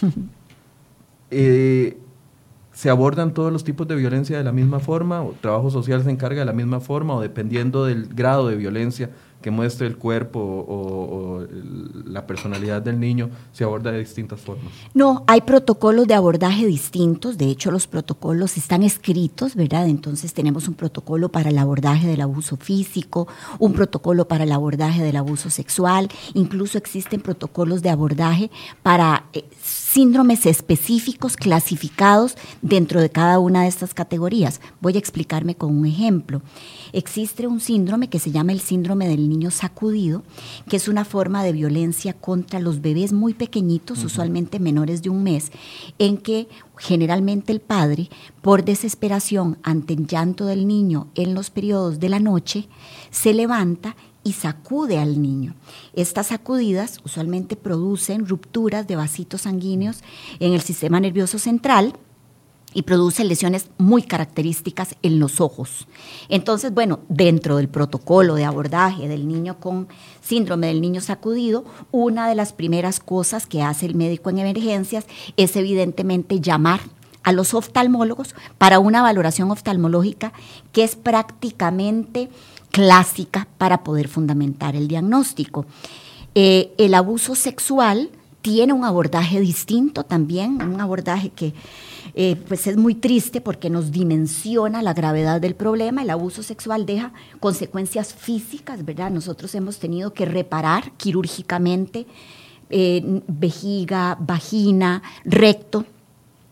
eh, ¿Se abordan todos los tipos de violencia de la misma forma? ¿O trabajo social se encarga de la misma forma? ¿O dependiendo del grado de violencia que muestre el cuerpo o, la personalidad del niño, se aborda de distintas formas? No, hay protocolos de abordaje distintos. De hecho, los protocolos están escritos, ¿verdad? Entonces tenemos un protocolo para el abordaje del abuso físico, un protocolo para el abordaje del abuso sexual. Incluso existen protocolos de abordaje para... Síndromes específicos clasificados dentro de cada una de estas categorías. Voy a explicarme con un ejemplo. Existe un síndrome que se llama el síndrome del niño sacudido, que es una forma de violencia contra los bebés muy pequeñitos, usualmente menores de un mes, en que generalmente el padre, por desesperación ante el llanto del niño en los periodos de la noche, se levanta y sacude al niño. Estas sacudidas usualmente producen rupturas de vasitos sanguíneos en el sistema nervioso central y producen lesiones muy características en los ojos. Entonces, bueno, dentro del protocolo de abordaje del niño con síndrome del niño sacudido, una de las primeras cosas que hace el médico en emergencias es evidentemente llamar a los oftalmólogos para una valoración oftalmológica que es prácticamente clásica para poder fundamentar el diagnóstico. Eh, el abuso sexual tiene un abordaje distinto también, un abordaje que eh, pues es muy triste porque nos dimensiona la gravedad del problema. El abuso sexual deja consecuencias físicas, ¿verdad? Nosotros hemos tenido que reparar quirúrgicamente eh, vejiga, vagina, recto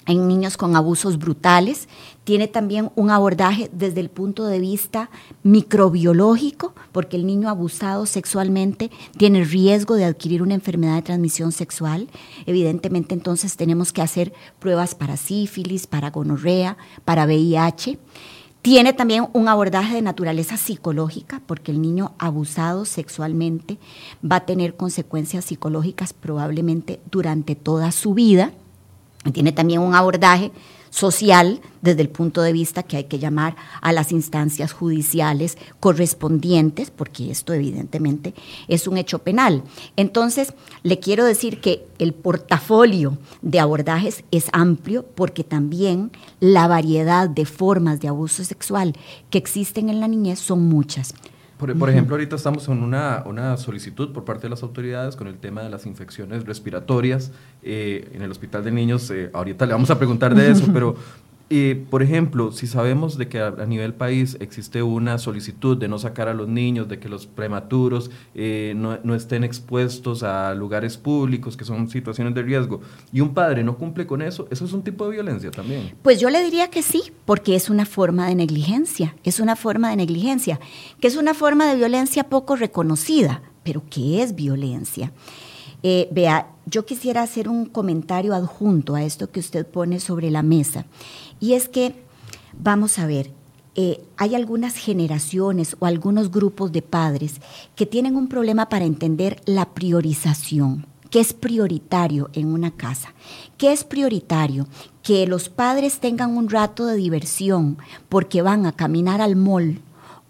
en niños con abusos brutales. Tiene también un abordaje desde el punto de vista microbiológico, porque el niño abusado sexualmente tiene riesgo de adquirir una enfermedad de transmisión sexual. Evidentemente entonces tenemos que hacer pruebas para sífilis, para gonorrea, para VIH. Tiene también un abordaje de naturaleza psicológica, porque el niño abusado sexualmente va a tener consecuencias psicológicas probablemente durante toda su vida. Tiene también un abordaje social desde el punto de vista que hay que llamar a las instancias judiciales correspondientes, porque esto evidentemente es un hecho penal. Entonces, le quiero decir que el portafolio de abordajes es amplio porque también la variedad de formas de abuso sexual que existen en la niñez son muchas. Por, ejemplo, ahorita estamos en una, una, solicitud por parte de las autoridades con el tema de las infecciones respiratorias eh, en el Hospital de Niños. Eh, ahorita le vamos a preguntar de eso, pero por ejemplo, si sabemos de que a, nivel país existe una solicitud de no sacar a los niños, de que los prematuros eh, no, estén expuestos a lugares públicos, que son situaciones de riesgo, y un padre no cumple con eso, ¿eso es un tipo de violencia también? Pues yo le diría que sí, porque es una forma de negligencia, es una forma de negligencia, que es una forma de violencia poco reconocida, pero que es violencia. Eh, vea, yo quisiera hacer un comentario adjunto a esto que usted pone sobre la mesa. Y es que, vamos a ver, eh, hay algunas generaciones o algunos grupos de padres que tienen un problema para entender la priorización. ¿Qué es prioritario en una casa? ¿Qué es prioritario? Que los padres tengan un rato de diversión porque van a caminar al mall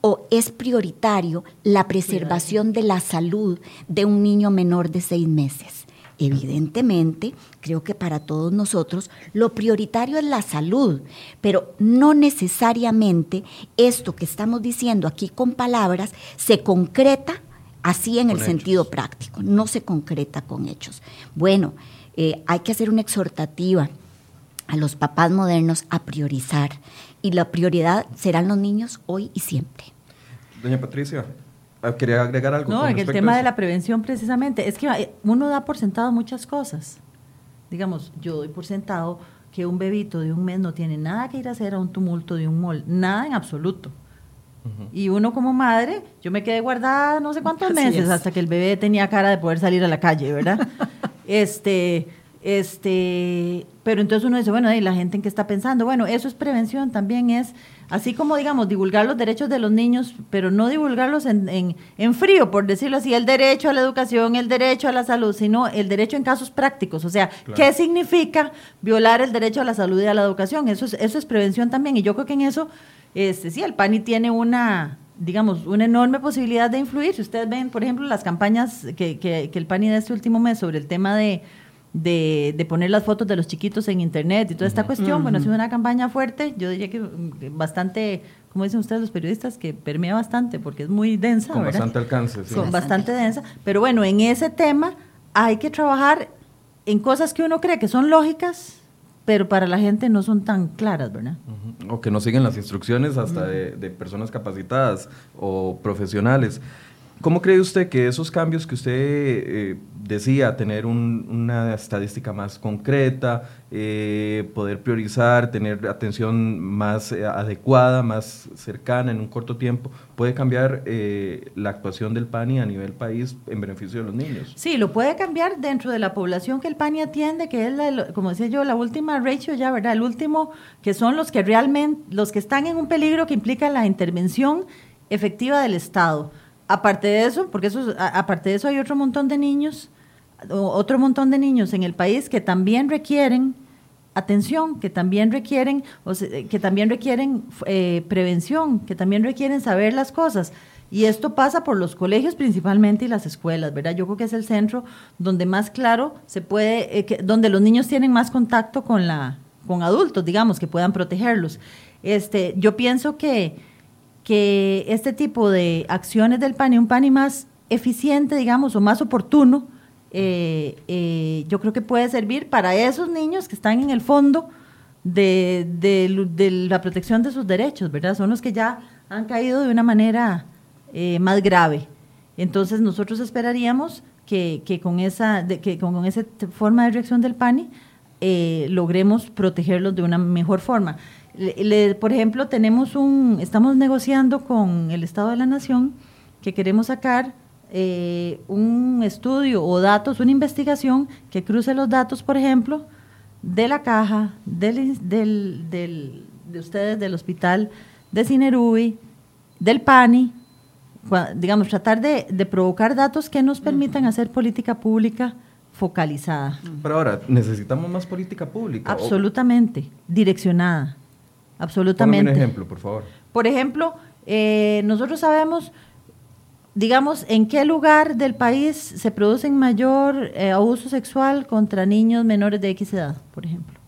o es prioritario la preservación de la salud de un niño menor de seis meses. Evidentemente, creo que para todos nosotros lo prioritario es la salud, pero no necesariamente esto que estamos diciendo aquí con palabras se concreta así en el sentido práctico, no se concreta con hechos. Bueno, eh, hay que hacer una exhortativa a los papás modernos a priorizar y la prioridad serán los niños hoy y siempre. Doña Patricia, quería agregar algo. No, en el tema de la prevención precisamente, es que eh, uno da por sentado muchas cosas. Digamos, yo doy por sentado que un bebito de un mes no tiene nada que ir a hacer a un tumulto de un mall, nada en absoluto. Y uno como madre, yo me quedé guardada no sé cuántos meses hasta que el bebé tenía cara de poder salir a la calle, ¿verdad? este, este, pero entonces uno dice, bueno, ¿y la gente en qué está pensando? Bueno, eso es prevención, también es, así como digamos, divulgar los derechos de los niños, pero no divulgarlos en, en, frío, por decirlo así, el derecho a la educación, el derecho a la salud, sino el derecho en casos prácticos. O sea, ¿qué significa violar el derecho a la salud y a la educación? Eso es, eso es prevención también. Y yo creo que en eso, este, sí, el PANI tiene una, digamos, una enorme posibilidad de influir. Si ustedes ven, por ejemplo, las campañas que, que, que el PANI de este último mes sobre el tema de de, de, poner las fotos de los chiquitos en internet y toda esta cuestión. Bueno, ha sido una campaña fuerte, yo diría que mm, bastante, como dicen ustedes los periodistas, que permea bastante porque es muy densa. Con bastante alcance, sí. Son bastante densa. Pero bueno, en ese tema hay que trabajar en cosas que uno cree que son lógicas, pero para la gente no son tan claras, ¿verdad? O que no siguen las instrucciones hasta de, de personas capacitadas o profesionales. ¿Cómo cree usted que esos cambios que usted eh, decía, tener una estadística más concreta, eh, poder priorizar, tener atención más eh, adecuada, más cercana en un corto tiempo, puede cambiar la actuación del PANI a nivel país en beneficio de los niños? Sí, lo puede cambiar dentro de la población que el PANI atiende, que es, la, como decía yo, la última ratio ya, ¿verdad? El último, que son los que realmente, los que están en un peligro que implica la intervención efectiva del Estado aparte de eso, porque eso, aparte de eso hay otro montón de niños, otro montón de niños en el país que también requieren atención, que también requieren, que también requieren eh, prevención, que también requieren saber las cosas. Y esto pasa por los colegios principalmente y las escuelas, ¿verdad? Yo creo que es el centro donde más claro se puede, eh, donde los niños tienen más contacto con la, con adultos, digamos, que puedan protegerlos. Este, yo pienso que que este tipo de acciones del PANI, un PANI más eficiente, digamos, o más oportuno, eh, eh, yo creo que puede servir para esos niños que están en el fondo de, la protección de sus derechos, ¿verdad? Son los que ya han caído de una manera eh, más grave. Entonces nosotros esperaríamos que, con, esa, que con esa forma de reacción del PANI logremos protegerlos de una mejor forma por ejemplo, tenemos un, estamos negociando con el Estado de la Nación que queremos sacar eh, un estudio o datos, una investigación que cruce los datos, por ejemplo, de la caja, del, del, de ustedes, del hospital de Cinerubi, del PANI, digamos, tratar de, de, provocar datos que nos permitan hacer política pública focalizada. Pero ahora, ¿necesitamos más política pública? Absolutamente, direccionada absolutamente. un ejemplo, por favor. Por ejemplo, eh, nosotros sabemos, digamos, en qué lugar del país se produce mayor eh, abuso sexual contra niños menores de X edad, por ejemplo.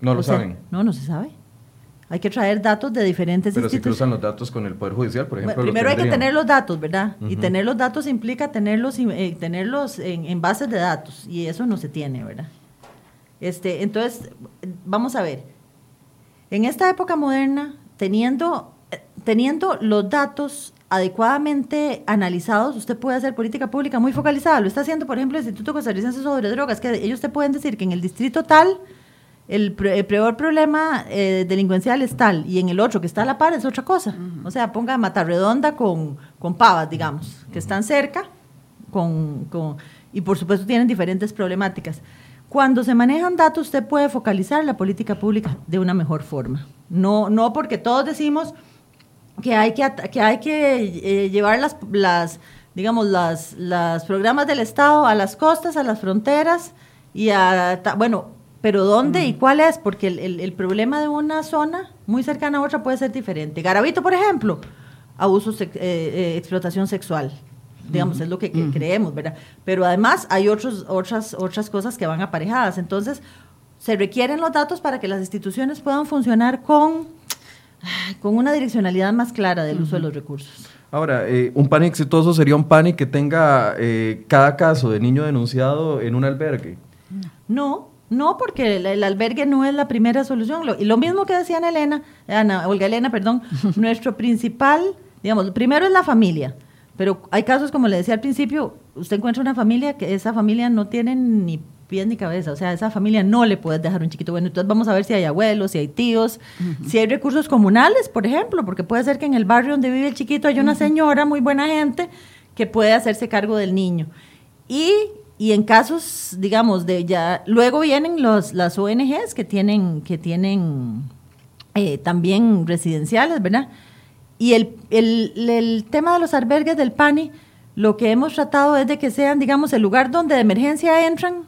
No lo saben. No, no se sabe. Hay que traer datos de diferentes Pero si cruzan los datos con el Poder Judicial, por ejemplo. primero hay que tener los datos, ¿verdad? Y tener los datos implica tenerlos, eh, tenerlos en, en, bases de datos, y eso no se tiene, ¿verdad? Este, entonces, vamos a ver. En esta época moderna, teniendo, teniendo los datos adecuadamente analizados, usted puede hacer política pública muy focalizada. Lo está haciendo, por ejemplo, el Instituto Costarricense sobre Drogas, que ellos te pueden decir que en el distrito tal el, peor problema eh, delincuencial es tal, y en el otro que está a la par es otra cosa. O sea, ponga Matarredonda con, con Pavas, digamos, que están cerca, con, con, y por supuesto tienen diferentes problemáticas. Cuando se manejan datos, usted puede focalizar la política pública de una mejor forma. No, no porque todos decimos que hay que, que, hay que eh, llevar las, las digamos, las, las programas del Estado a las costas, a las fronteras y a, bueno, pero ¿dónde y cuál es? Porque el, problema de una zona muy cercana a otra puede ser diferente. Garavito, por ejemplo, abuso, eh, eh, explotación sexual digamos, es lo que, creemos, ¿verdad? Pero además hay otros, otras, otras cosas que van aparejadas. Entonces, se requieren los datos para que las instituciones puedan funcionar con, con una direccionalidad más clara del uso de los recursos. Ahora, eh, un PANI exitoso sería un PANI que tenga eh, cada caso de niño denunciado en un albergue. No, no, porque el, albergue no es la primera solución. y lo mismo que decían Elena, Ana, Olga Elena, perdón, nuestro principal, digamos, primero es la familia. Pero hay casos, como le decía al principio, usted encuentra una familia que esa familia no tiene ni pies ni cabeza, o sea, esa familia no le puedes dejar un chiquito. Bueno, entonces vamos a ver si hay abuelos, si hay tíos, si hay recursos comunales, por ejemplo, porque puede ser que en el barrio donde vive el chiquito haya una señora muy buena gente que puede hacerse cargo del niño. Y, y en casos, digamos, de ya, luego vienen los, las ONGs que tienen, que tienen eh, también residenciales, ¿verdad? Y el, el, tema de los albergues del PANI, lo que hemos tratado es de que sean, digamos, el lugar donde de emergencia entran,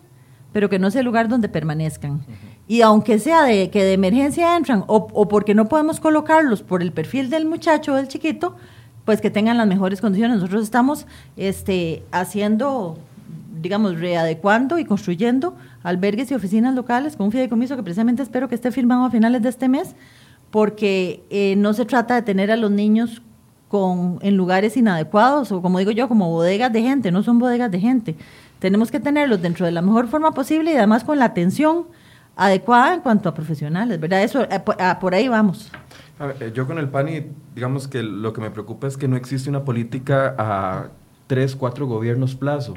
pero que no sea el lugar donde permanezcan. Y aunque sea de que de emergencia entran o, o, porque no podemos colocarlos por el perfil del muchacho o del chiquito, pues que tengan las mejores condiciones. Nosotros estamos este, haciendo, digamos, readecuando y construyendo albergues y oficinas locales con un fideicomiso que precisamente espero que esté firmado a finales de este mes porque eh, no se trata de tener a los niños con, en lugares inadecuados o como digo yo, como bodegas de gente, no son bodegas de gente. Tenemos que tenerlos dentro de la mejor forma posible y además con la atención adecuada en cuanto a profesionales, ¿verdad? Eso, eh, por ahí vamos. Eh, yo con el PANI, digamos que lo que me preocupa es que no existe una política a tres, cuatro gobiernos plazo.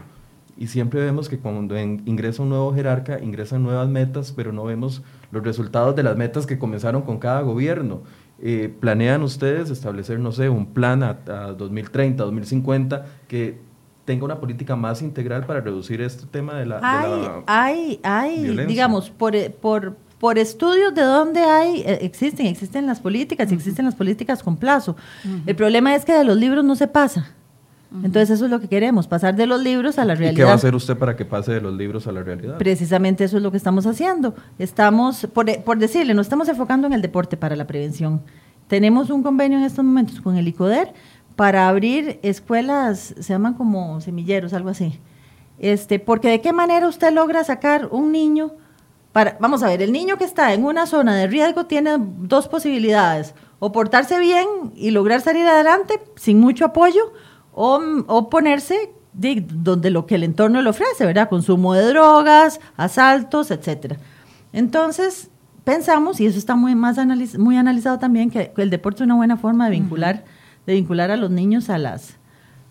Y siempre vemos que cuando ingresa un nuevo jerarca, ingresan nuevas metas, pero no vemos los resultados de las metas que comenzaron con cada gobierno. Eh, ¿Planean ustedes establecer, no sé, un plan a, 2030, 2050 que tenga una política más integral para reducir este tema de la, hay, hay, digamos, por, por, por estudios de dónde hay, eh, existen, existen las políticas, existen las políticas con plazo. El problema es que de los libros no se pasa. Entonces eso es lo que queremos, pasar de los libros a la realidad. ¿Y qué va a hacer usted para que pase de los libros a la realidad? Precisamente eso es lo que estamos haciendo. Estamos, por, por decirle, nos estamos enfocando en el deporte para la prevención. Tenemos un convenio en estos momentos con el ICODER para abrir escuelas, se llaman como semilleros, algo así. Este, porque de qué manera usted logra sacar un niño vamos a ver, el niño que está en una zona de riesgo tiene dos posibilidades, o portarse bien y lograr salir adelante sin mucho apoyo, o, ponerse donde lo que el entorno le ofrece, ¿verdad? Consumo de drogas, asaltos, etcétera. Entonces, pensamos, y eso está muy, más muy analizado también, que, el deporte es una buena forma de vincular, de vincular a los niños a las,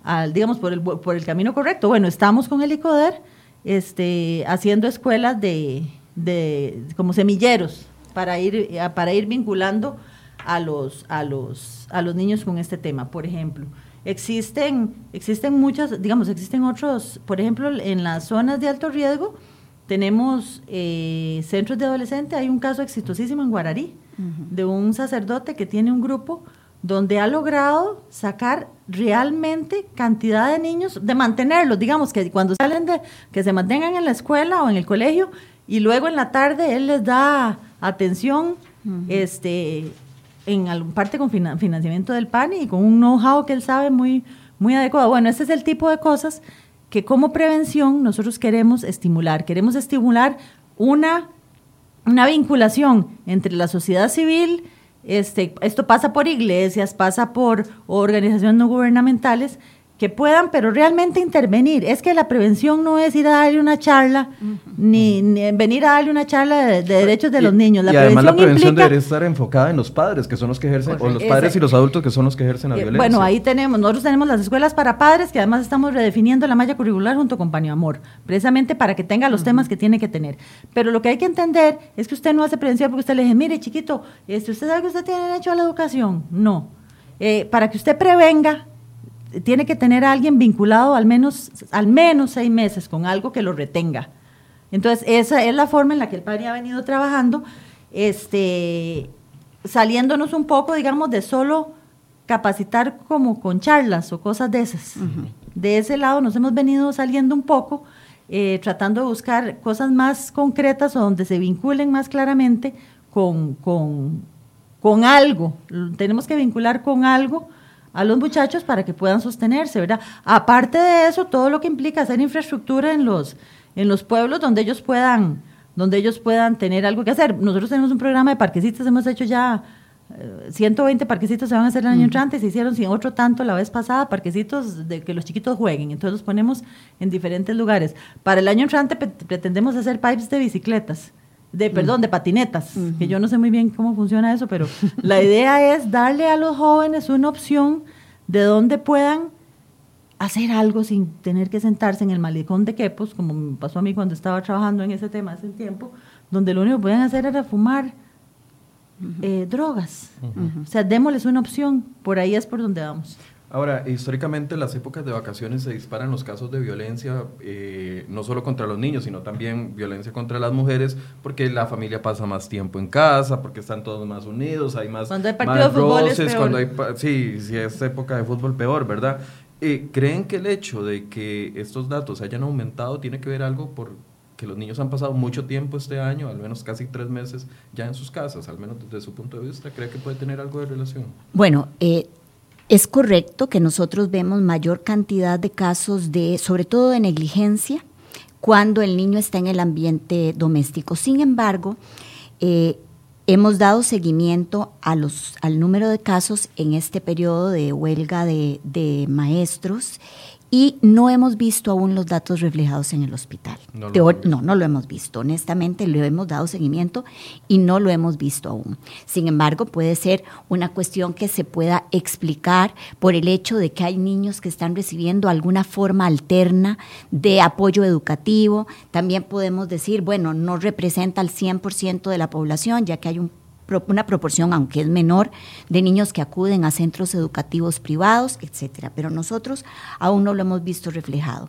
al, digamos, por el, por el camino correcto. Bueno, estamos con el ICODER este, haciendo escuelas de, de como semilleros para ir, para ir vinculando a los, a, los, a los niños con este tema, por ejemplo. Existen, existen muchas, digamos, existen otros, por ejemplo, en las zonas de alto riesgo tenemos eh, centros de adolescentes, hay un caso exitosísimo en Guararí, de un sacerdote que tiene un grupo donde ha logrado sacar realmente cantidad de niños, de mantenerlos, digamos que cuando salen de, que se mantengan en la escuela o en el colegio, y luego en la tarde él les da atención, este, en parte con financiamiento del PAN y con un know-how que él sabe muy, muy adecuado. Bueno, este es el tipo de cosas que como prevención nosotros queremos estimular. Queremos estimular una, una vinculación entre la sociedad civil, este, esto pasa por iglesias, pasa por organizaciones no gubernamentales, que puedan, pero realmente intervenir. Es que la prevención no es ir a darle una charla, ni, venir a darle una charla de, derechos de los niños. La y además la prevención debería estar enfocada en los padres, que son los que ejercen, o los padres y los adultos que son los que ejercen la eh, violencia. Bueno, ahí tenemos, nosotros tenemos las escuelas para padres, que además estamos redefiniendo la malla curricular junto con Paño Amor, precisamente para que tenga los temas que tiene que tener. Pero lo que hay que entender es que usted no hace prevención porque usted le dice, mire chiquito, este, ¿usted sabe que usted tiene derecho a la educación? No. Eh, para que usted prevenga, tiene que tener a alguien vinculado al menos, al menos seis meses con algo que lo retenga. Entonces, esa es la forma en la que el padre ha venido trabajando, este, saliéndonos un poco, digamos, de solo capacitar como con charlas o cosas de esas. De ese lado nos hemos venido saliendo un poco, eh, tratando de buscar cosas más concretas o donde se vinculen más claramente con, con, con algo. Tenemos que vincular con algo a los muchachos para que puedan sostenerse, ¿verdad? Aparte de eso, todo lo que implica hacer infraestructura en los, en los pueblos donde ellos puedan donde ellos puedan tener algo que hacer. Nosotros tenemos un programa de parquecitos, hemos hecho ya 120 eh, parquecitos se van a hacer el año entrante, se hicieron sin otro tanto la vez pasada, parquecitos de que los chiquitos jueguen, entonces los ponemos en diferentes lugares. Para el año entrante pretendemos hacer pipes de bicicletas, de perdón, de patinetas, que yo no sé muy bien cómo funciona eso, pero la idea es darle a los jóvenes una opción de donde puedan hacer algo sin tener que sentarse en el malecón de Quepos, como me pasó a mí cuando estaba trabajando en ese tema hace tiempo, donde lo único que pueden hacer era fumar eh, drogas. O sea, démosles una opción, por ahí es por donde vamos. Ahora, históricamente en las épocas de vacaciones se disparan los casos de violencia, eh, no solo contra los niños, sino también violencia contra las mujeres, porque la familia pasa más tiempo en casa, porque están todos más unidos, hay más, cuando hay partido de fútbol roces, cuando hay, sí, si es época de fútbol peor, ¿verdad? Eh, ¿Creen que el hecho de que estos datos hayan aumentado tiene que ver algo por que los niños han pasado mucho tiempo este año, al menos casi tres meses ya en sus casas, al menos desde su punto de vista, ¿cree que puede tener algo de relación? Bueno, eh, es correcto que nosotros vemos mayor cantidad de casos de, sobre todo de negligencia, cuando el niño está en el ambiente doméstico. Sin embargo, eh, Hemos dado seguimiento a los, al número de casos en este periodo de huelga de, de maestros y no hemos visto aún los datos reflejados en el hospital. No lo, no, no lo hemos visto. Honestamente, le hemos dado seguimiento y no lo hemos visto aún. Sin embargo, puede ser una cuestión que se pueda explicar por el hecho de que hay niños que están recibiendo alguna forma alterna de apoyo educativo. También podemos decir, bueno, no representa al 100% de la población, ya que hay un una proporción, aunque es menor, de niños que acuden a centros educativos privados, etcétera. Pero nosotros aún no lo hemos visto reflejado.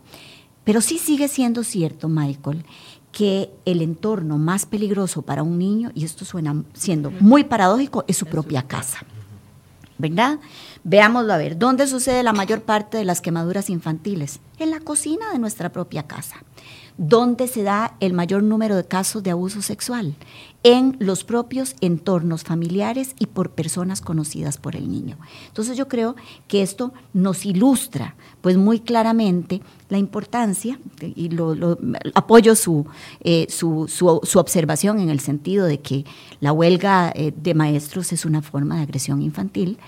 Pero sí sigue siendo cierto, Michael, que el entorno más peligroso para un niño, y esto suena siendo muy paradójico, es su propia casa. ¿Verdad? Veámoslo a ver, ¿dónde sucede la mayor parte de las quemaduras infantiles? En la cocina de nuestra propia casa. ¿Dónde se da el mayor número de casos de abuso sexual? en los propios entornos familiares y por personas conocidas por el niño. Entonces yo creo que esto nos ilustra pues muy claramente la importancia, y apoyo su, eh, su, su, observación en el sentido de que la huelga eh, de maestros es una forma de agresión infantil,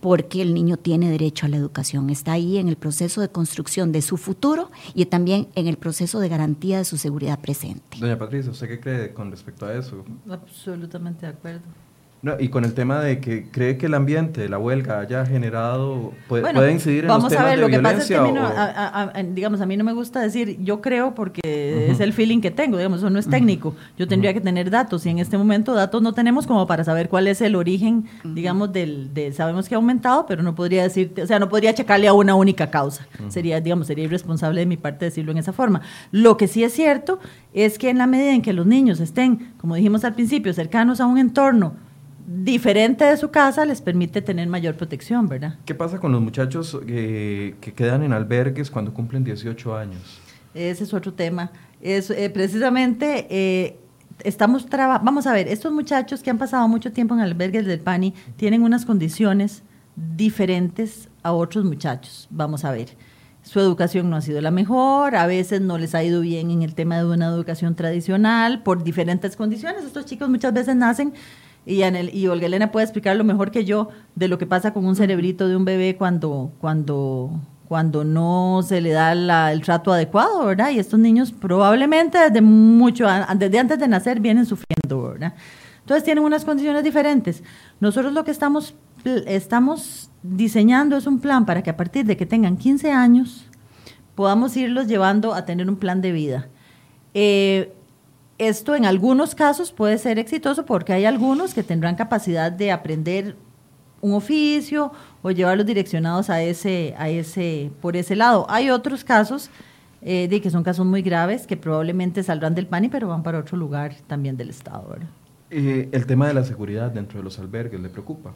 porque el niño tiene derecho a la educación. Está ahí en el proceso de construcción de su futuro y también en el proceso de garantía de su seguridad presente. Doña Patricia, ¿usted qué cree con respecto a eso? Absolutamente de acuerdo y con el tema de que cree que el ambiente, la huelga, haya generado, puede, incidir en los temas a ver, lo que pasa es que a mí no, digamos, a mí no me gusta decir yo creo porque es el feeling que tengo, digamos, eso no es técnico. Yo tendría que tener datos y en este momento datos no tenemos como para saber cuál es el origen, digamos, del, de, sabemos que ha aumentado, pero no podría decir, o sea, no podría checarle a una única causa. Sería, digamos, sería irresponsable de mi parte decirlo en esa forma. Lo que sí es cierto es que en la medida en que los niños estén, como dijimos al principio, cercanos a un entorno diferente de su casa les permite tener mayor protección, ¿verdad? ¿Qué pasa con los muchachos que, quedan en albergues cuando cumplen 18 años? Ese es otro tema. Es, eh, precisamente eh, estamos vamos a ver, estos muchachos que han pasado mucho tiempo en albergues del PANI tienen unas condiciones diferentes a otros muchachos. Vamos a ver. Su educación no ha sido la mejor, a veces no les ha ido bien en el tema de una educación tradicional por diferentes condiciones. Estos chicos muchas veces nacen y, y Olga Elena puede explicar lo mejor que yo de lo que pasa con un cerebrito de un bebé cuando, cuando, cuando no se le da el trato adecuado, ¿verdad? Y estos niños probablemente desde mucho, desde antes de nacer vienen sufriendo, ¿verdad? Entonces tienen unas condiciones diferentes. Nosotros lo que estamos, estamos diseñando es un plan para que a partir de que tengan 15 años podamos irlos llevando a tener un plan de vida. Eh, esto en algunos casos puede ser exitoso porque hay algunos que tendrán capacidad de aprender un oficio o llevarlos direccionados a ese, a ese, por ese lado. Hay otros casos eh, de que son casos muy graves que probablemente saldrán del PANI, pero van para otro lugar también del Estado. Eh, el tema de la seguridad dentro de los albergues le preocupa.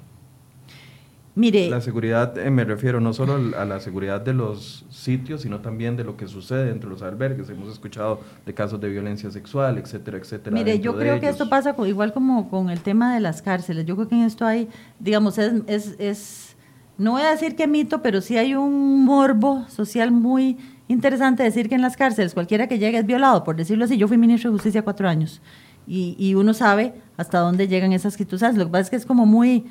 Mire, la seguridad, eh, me refiero no solo a la seguridad de los sitios, sino también de lo que sucede dentro de los albergues. Hemos escuchado de casos de violencia sexual, etcétera, etcétera. Mire, yo creo que esto pasa igual como con el tema de las cárceles. Yo creo que en esto hay, digamos, es, es, es, no voy a decir que mito, pero sí hay un morbo social muy interesante decir que en las cárceles cualquiera que llegue es violado, por decirlo así. Yo fui ministro de Justicia cuatro años y, y uno sabe hasta dónde llegan esas situaciones. Lo que pasa es que es como muy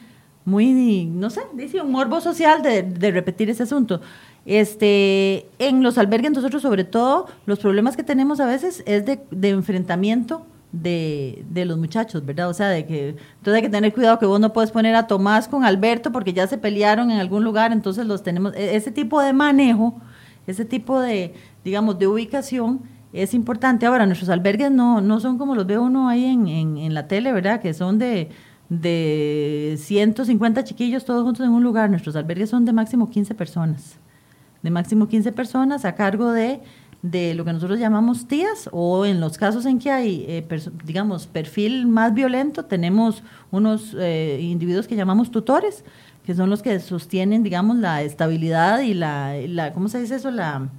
muy, no sé, dice un morbo social de, de, repetir ese asunto. Este, en los albergues nosotros sobre todo los problemas que tenemos a veces es de, de enfrentamiento de, de, los muchachos, ¿verdad? O sea, de que entonces hay que tener cuidado que vos no puedes poner a Tomás con Alberto porque ya se pelearon en algún lugar, entonces los tenemos, e, ese tipo de manejo, ese tipo de, digamos, de ubicación es importante. Ahora, nuestros albergues no, no son como los ve uno ahí en, en, en la tele, ¿verdad? Que son de de 150 chiquillos todos juntos en un lugar. Nuestros albergues son de máximo 15 personas. De máximo 15 personas a cargo de, de lo que nosotros llamamos tías o en los casos en que hay, eh, digamos, perfil más violento, tenemos unos eh, individuos que llamamos tutores, que son los que sostienen, digamos, la estabilidad y la, la ¿cómo se dice eso? La,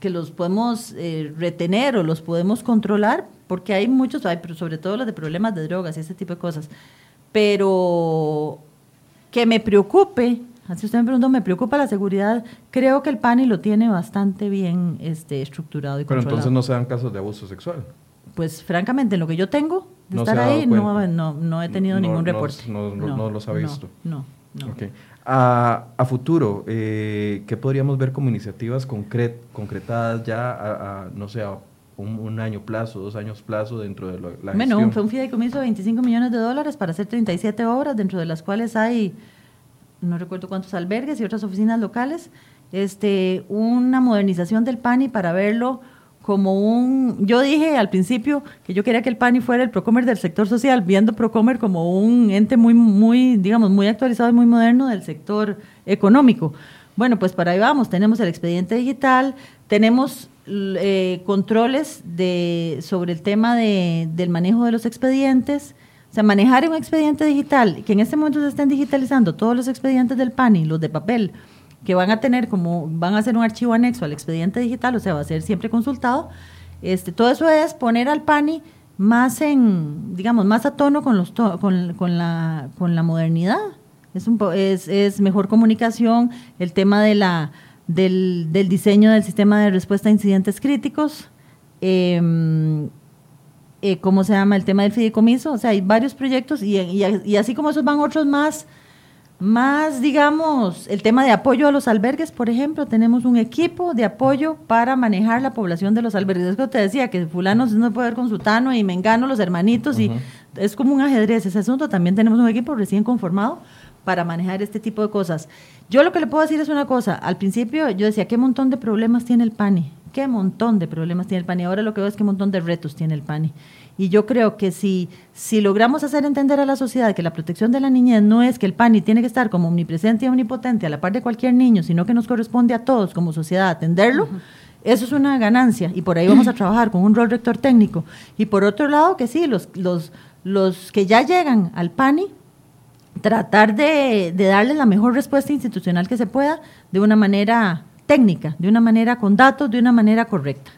que los podemos eh, retener o los podemos controlar, porque hay muchos, hay, pero sobre todo los de problemas de drogas y ese tipo de cosas. Pero que me preocupe, así usted me preguntó, me preocupa la seguridad, creo que el PANI lo tiene bastante bien este, estructurado y Pero entonces no se dan casos de abuso sexual. Pues francamente, en lo que yo tengo, de estar ahí, no, no, no, he tenido ningún reporte. No, no, los ha visto. No, no. A, futuro, eh, ¿qué podríamos ver como iniciativas concret, concretadas ya a, no sé, a un, año plazo, dos años plazo dentro de la Bueno, fue un fideicomiso de 25 millones de dólares para hacer 37 obras, dentro de las cuales hay, no recuerdo cuántos albergues y otras oficinas locales, este, una modernización del PANI para verlo como un, yo dije al principio que yo quería que el PANI fuera el Procomer del sector social, viendo Procomer como un ente muy, muy, digamos, muy actualizado y muy moderno del sector económico. Bueno, pues para ahí vamos, tenemos el expediente digital, tenemos eh, controles de, sobre el tema de, del manejo de los expedientes, o sea, manejar un expediente digital, que en este momento se estén digitalizando todos los expedientes del PANI, los de papel, que van a tener como, van a ser un archivo anexo al expediente digital, o sea, va a ser siempre consultado. Este, todo eso es poner al PANI más en, digamos, más a tono con, los con, con, la, con la modernidad. Es, un, es, es mejor comunicación, el tema de la, del, del diseño del sistema de respuesta a incidentes críticos, em, eh, ¿cómo se llama? El tema del fideicomiso, o sea, hay varios proyectos y, y, y así como esos van otros más más, digamos, el tema de apoyo a los albergues, por ejemplo, tenemos un equipo de apoyo para manejar la población de los albergues. Es que te decía que fulano no puede ver con sutano y mengano los hermanitos y es como un ajedrez ese asunto. También tenemos un equipo recién conformado para manejar este tipo de cosas. Yo lo que le puedo decir es una cosa. Al principio yo decía, ¿qué montón de problemas tiene el PANI? ¿Qué montón de problemas tiene el PANI? Ahora lo que veo es qué montón de retos tiene el PANI. Y yo creo que si, si logramos hacer entender a la sociedad que la protección de la niñez no es que el PANI tiene que estar como omnipresente y omnipotente a la par de cualquier niño, sino que nos corresponde a todos como sociedad atenderlo, eso es una ganancia y por ahí vamos a trabajar con un rol rector técnico. Y por otro lado, que sí, los, los, los que ya llegan al PANI, tratar de, de darles la mejor respuesta institucional que se pueda de una manera técnica, de una manera con datos, de una manera correcta.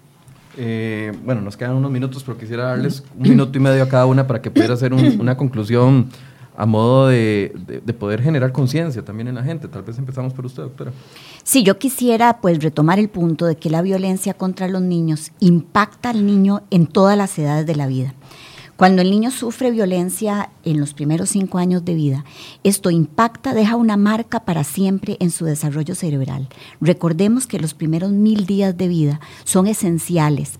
Eh, bueno, nos quedan unos minutos, pero quisiera darles un minuto y medio a cada una para que pudiera hacer una conclusión a modo de, poder generar conciencia también en la gente. Tal vez empezamos por usted, doctora. Sí, yo quisiera pues retomar el punto de que la violencia contra los niños impacta al niño en todas las edades de la vida. Cuando el niño sufre violencia en los primeros cinco años de vida, esto impacta, deja una marca para siempre en su desarrollo cerebral. Recordemos que los primeros mil días de vida son esenciales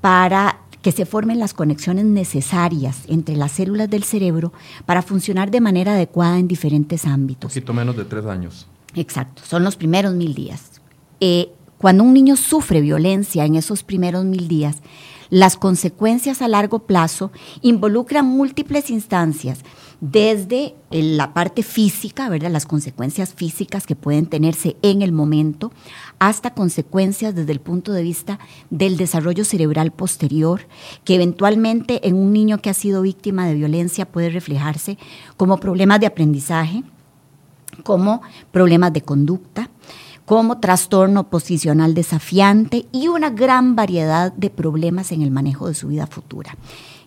para que se formen las conexiones necesarias entre las células del cerebro para funcionar de manera adecuada en diferentes ámbitos. Un poquito menos de tres años. Exacto, son los primeros mil días. Eh, cuando un niño sufre violencia en esos primeros mil días, las consecuencias a largo plazo involucran múltiples instancias, desde la parte física, ¿verdad? las consecuencias físicas que pueden tenerse en el momento, hasta consecuencias desde el punto de vista del desarrollo cerebral posterior, que eventualmente en un niño que ha sido víctima de violencia puede reflejarse como problemas de aprendizaje, como problemas de conducta, como trastorno posicional desafiante y una gran variedad de problemas en el manejo de su vida futura.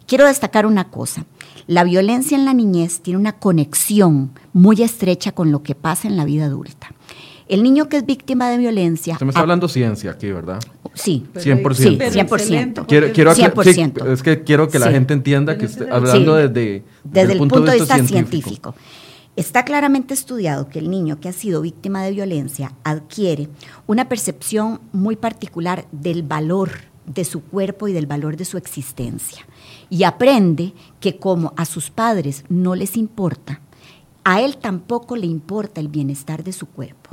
Quiero destacar una cosa, la violencia en la niñez tiene una conexión muy estrecha con lo que pasa en la vida adulta. El niño que es víctima de violencia... Usted me está hablando ciencia aquí, ¿verdad? Sí. 100%. Sí, 100%. Quiero, quiero 100%. es que quiero que la gente entienda que esté hablando desde, desde, el punto, de vista, científico. Está claramente estudiado que el niño que ha sido víctima de violencia adquiere una percepción muy particular del valor de su cuerpo y del valor de su existencia. Y aprende que como a sus padres no les importa, a él tampoco le importa el bienestar de su cuerpo.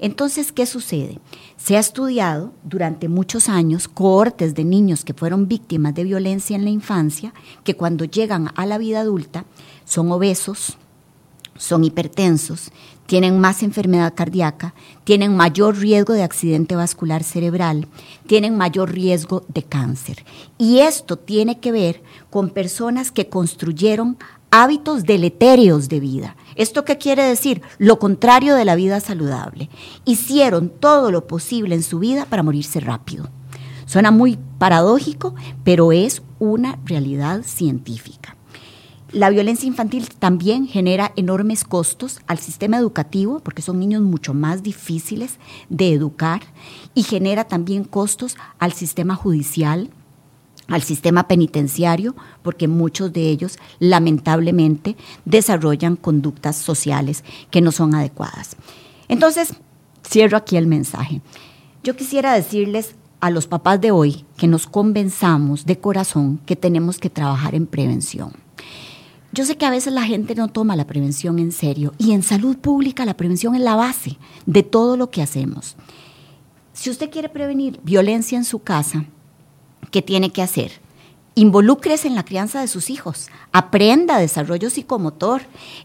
Entonces, ¿qué sucede? Se ha estudiado durante muchos años cohortes de niños que fueron víctimas de violencia en la infancia, que cuando llegan a la vida adulta son obesos, son hipertensos, tienen más enfermedad cardíaca, tienen mayor riesgo de accidente vascular cerebral, tienen mayor riesgo de cáncer. Y esto tiene que ver con personas que construyeron hábitos deleterios de vida. ¿Esto qué quiere decir? Lo contrario de la vida saludable. Hicieron todo lo posible en su vida para morirse rápido. Suena muy paradójico, pero es una realidad científica. La violencia infantil también genera enormes costos al sistema educativo, porque son niños mucho más difíciles de educar, y genera también costos al sistema judicial, al sistema penitenciario, porque muchos de ellos lamentablemente desarrollan conductas sociales que no son adecuadas. Entonces, cierro aquí el mensaje. Yo quisiera decirles a los papás de hoy que nos convenzamos de corazón que tenemos que trabajar en prevención. Yo sé que a veces la gente no toma la prevención en serio y en salud pública la prevención es la base de todo lo que hacemos. Si usted quiere prevenir violencia en su casa, ¿qué tiene que hacer? Involúcrese en la crianza de sus hijos, aprenda desarrollo psicomotor,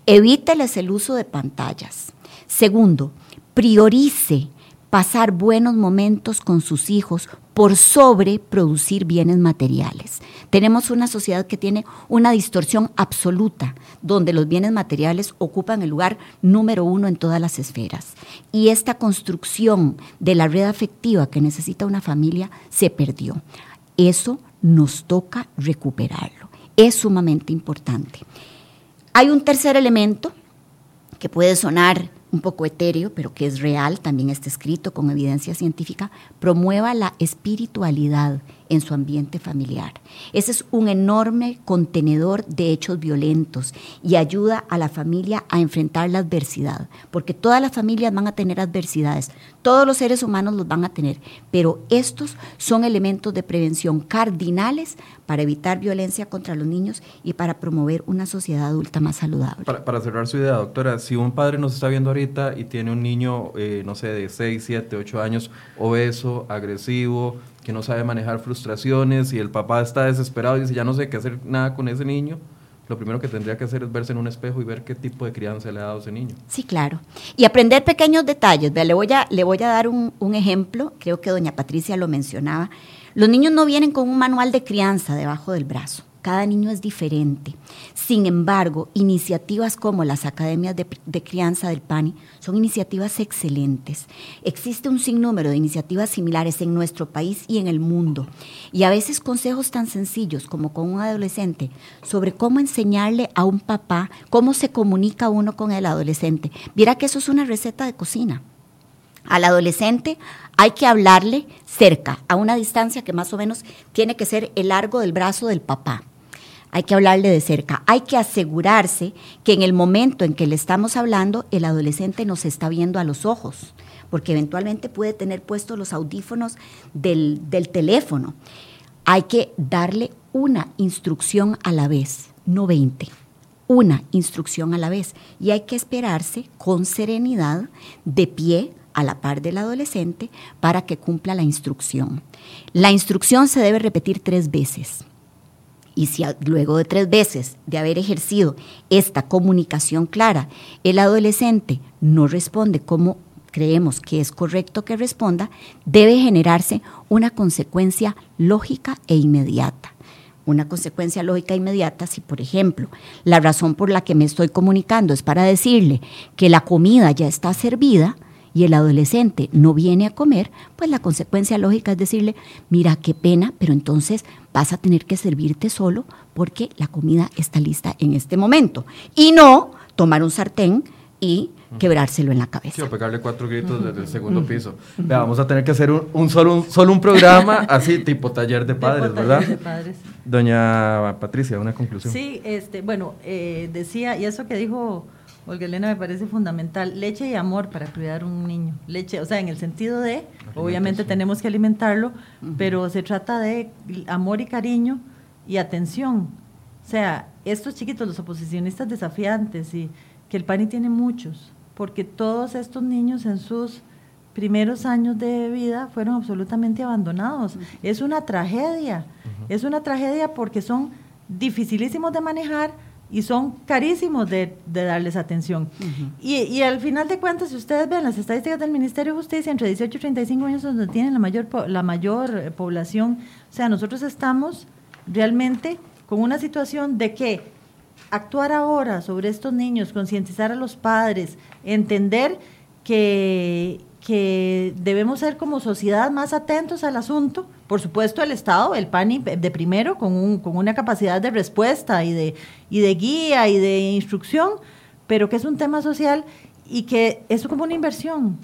evíteles el uso de pantallas. Segundo, priorice pasar buenos momentos con sus hijos por sobre producir bienes materiales. Tenemos una sociedad que tiene una distorsión absoluta, donde los bienes materiales ocupan el lugar número uno en todas las esferas. Y esta construcción de la red afectiva que necesita una familia se perdió. Eso nos toca recuperarlo. Es sumamente importante. Hay un tercer elemento que puede sonar un poco etéreo, pero que es real, también está escrito con evidencia científica, promueva la espiritualidad en su ambiente familiar. Ese es un enorme contenedor de hechos violentos y ayuda a la familia a enfrentar la adversidad, porque todas las familias van a tener adversidades, todos los seres humanos los van a tener, pero estos son elementos de prevención cardinales para evitar violencia contra los niños y para promover una sociedad adulta más saludable. Para, cerrar su idea, doctora, si un padre nos está viendo ahorita y tiene un niño, eh, no sé, de 6, 7, 8 años, obeso, agresivo, que no sabe manejar frustraciones y el papá está desesperado y dice, ya no sé qué hacer nada con ese niño, lo primero que tendría que hacer es verse en un espejo y ver qué tipo de crianza le ha dado ese niño. Sí, claro. Y aprender pequeños detalles. le, voy a, le voy a dar un, un ejemplo, creo que doña Patricia lo mencionaba. Los niños no vienen con un manual de crianza debajo del brazo cada niño es diferente. Sin embargo, iniciativas como las academias de, crianza del PANI son iniciativas excelentes. Existe un sinnúmero de iniciativas similares en nuestro país y en el mundo. Y a veces consejos tan sencillos como con un adolescente sobre cómo enseñarle a un papá, cómo se comunica uno con el adolescente. Viera que eso es una receta de cocina. Al adolescente hay que hablarle cerca, a una distancia que más o menos tiene que ser el largo del brazo del papá hay que hablarle de cerca. Hay que asegurarse que en el momento en que le estamos hablando, el adolescente nos está viendo a los ojos, porque eventualmente puede tener puestos los audífonos del, teléfono. Hay que darle una instrucción a la vez, no 20 una instrucción a la vez y hay que esperarse con serenidad de pie a la par del adolescente para que cumpla la instrucción. La instrucción se debe repetir tres veces. Y si luego de tres veces de haber ejercido esta comunicación clara, el adolescente no responde como creemos que es correcto que responda, debe generarse una consecuencia lógica e inmediata. Una consecuencia lógica e inmediata si, por ejemplo, la razón por la que me estoy comunicando es para decirle que la comida ya está servida, y el adolescente no viene a comer, pues la consecuencia lógica es decirle, mira, qué pena, pero entonces vas a tener que servirte solo porque la comida está lista en este momento. Y no tomar un sartén y quebrárselo en la cabeza. Sí, o pegarle cuatro gritos desde el segundo piso. vamos a tener que hacer un, solo, un, solo un programa así, tipo taller de padres, ¿verdad? De padres. Doña Patricia, una conclusión. Sí, este, bueno, eh, decía, y eso que dijo Olga Elena me parece fundamental. Leche y amor para cuidar un niño. Leche, o sea, en el sentido de, obviamente tenemos que alimentarlo, pero se trata de amor y cariño y atención. O sea, estos chiquitos, los oposicionistas desafiantes, y que el PANI tiene muchos, porque todos estos niños en sus primeros años de vida fueron absolutamente abandonados. Es una tragedia, es una tragedia porque son dificilísimos de manejar, y son carísimos de, darles atención. y, al final de cuentas, si ustedes ven las estadísticas del Ministerio de Justicia, entre 18 y 35 años donde tienen la mayor, la mayor eh, población, o sea, nosotros estamos realmente con una situación de que actuar ahora sobre estos niños, concientizar a los padres, entender que, que debemos ser como sociedad más atentos al asunto. Por supuesto, el Estado, el PANI de primero, con, un, con una capacidad de respuesta y de, y de guía y de instrucción, pero que es un tema social y que es como una inversión.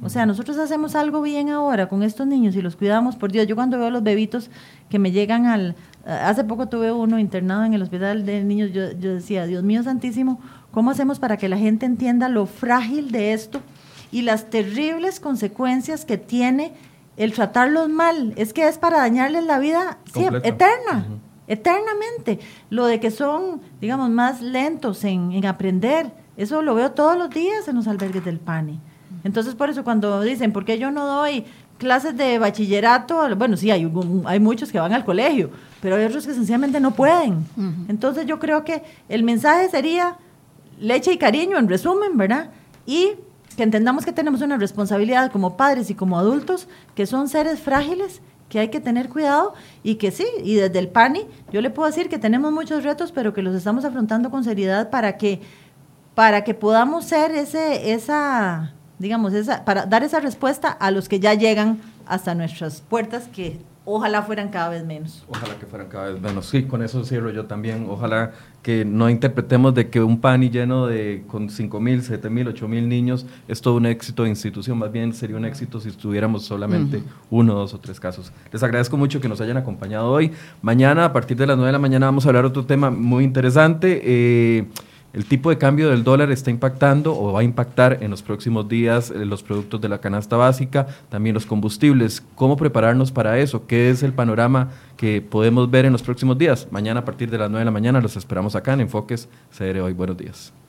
O sea, nosotros hacemos algo bien ahora con estos niños y los cuidamos, por Dios, yo cuando veo a los bebitos que me llegan al... Hace poco tuve uno internado en el hospital de niños, yo, yo decía, Dios mío santísimo, ¿cómo hacemos para que la gente entienda lo frágil de esto y las terribles consecuencias que tiene el tratarlos mal? Es que es para dañarles la vida eterna. Eternamente. Lo de que son, digamos, más lentos en, en aprender, eso lo veo todos los días en los albergues del PANI. Entonces, por eso cuando dicen, ¿por qué yo no doy clases de bachillerato? Bueno, sí, hay, hay muchos que van al colegio, pero hay otros que sencillamente no pueden. Entonces, yo creo que el mensaje sería leche y cariño, en resumen, ¿verdad? Y que entendamos que tenemos una responsabilidad como padres y como adultos, que son seres frágiles que hay que tener cuidado y que sí, y desde el PANI yo le puedo decir que tenemos muchos retos, pero que los estamos afrontando con seriedad para que, para que podamos ser ese, esa, digamos, esa, para dar esa respuesta a los que ya llegan hasta nuestras puertas, que ojalá fueran cada vez menos. Ojalá que fueran cada vez menos. Sí, con eso cierro yo también. Ojalá que no interpretemos de que un PANI lleno de con 5 mil, 7 mil, 8 mil niños es todo un éxito de institución. Más bien sería un éxito si estuviéramos solamente uno, dos o tres casos. Les agradezco mucho que nos hayan acompañado hoy. Mañana, a partir de las 9 de la mañana, vamos a hablar otro tema muy interesante. Eh, el tipo de cambio del dólar está impactando o va a impactar en los próximos días eh, los productos de la canasta básica, también los combustibles. ¿Cómo prepararnos para eso? ¿Qué es el panorama que podemos ver en los próximos días? Mañana a partir de las 9 de la mañana los esperamos acá en Enfoques CR Hoy. Buenos días.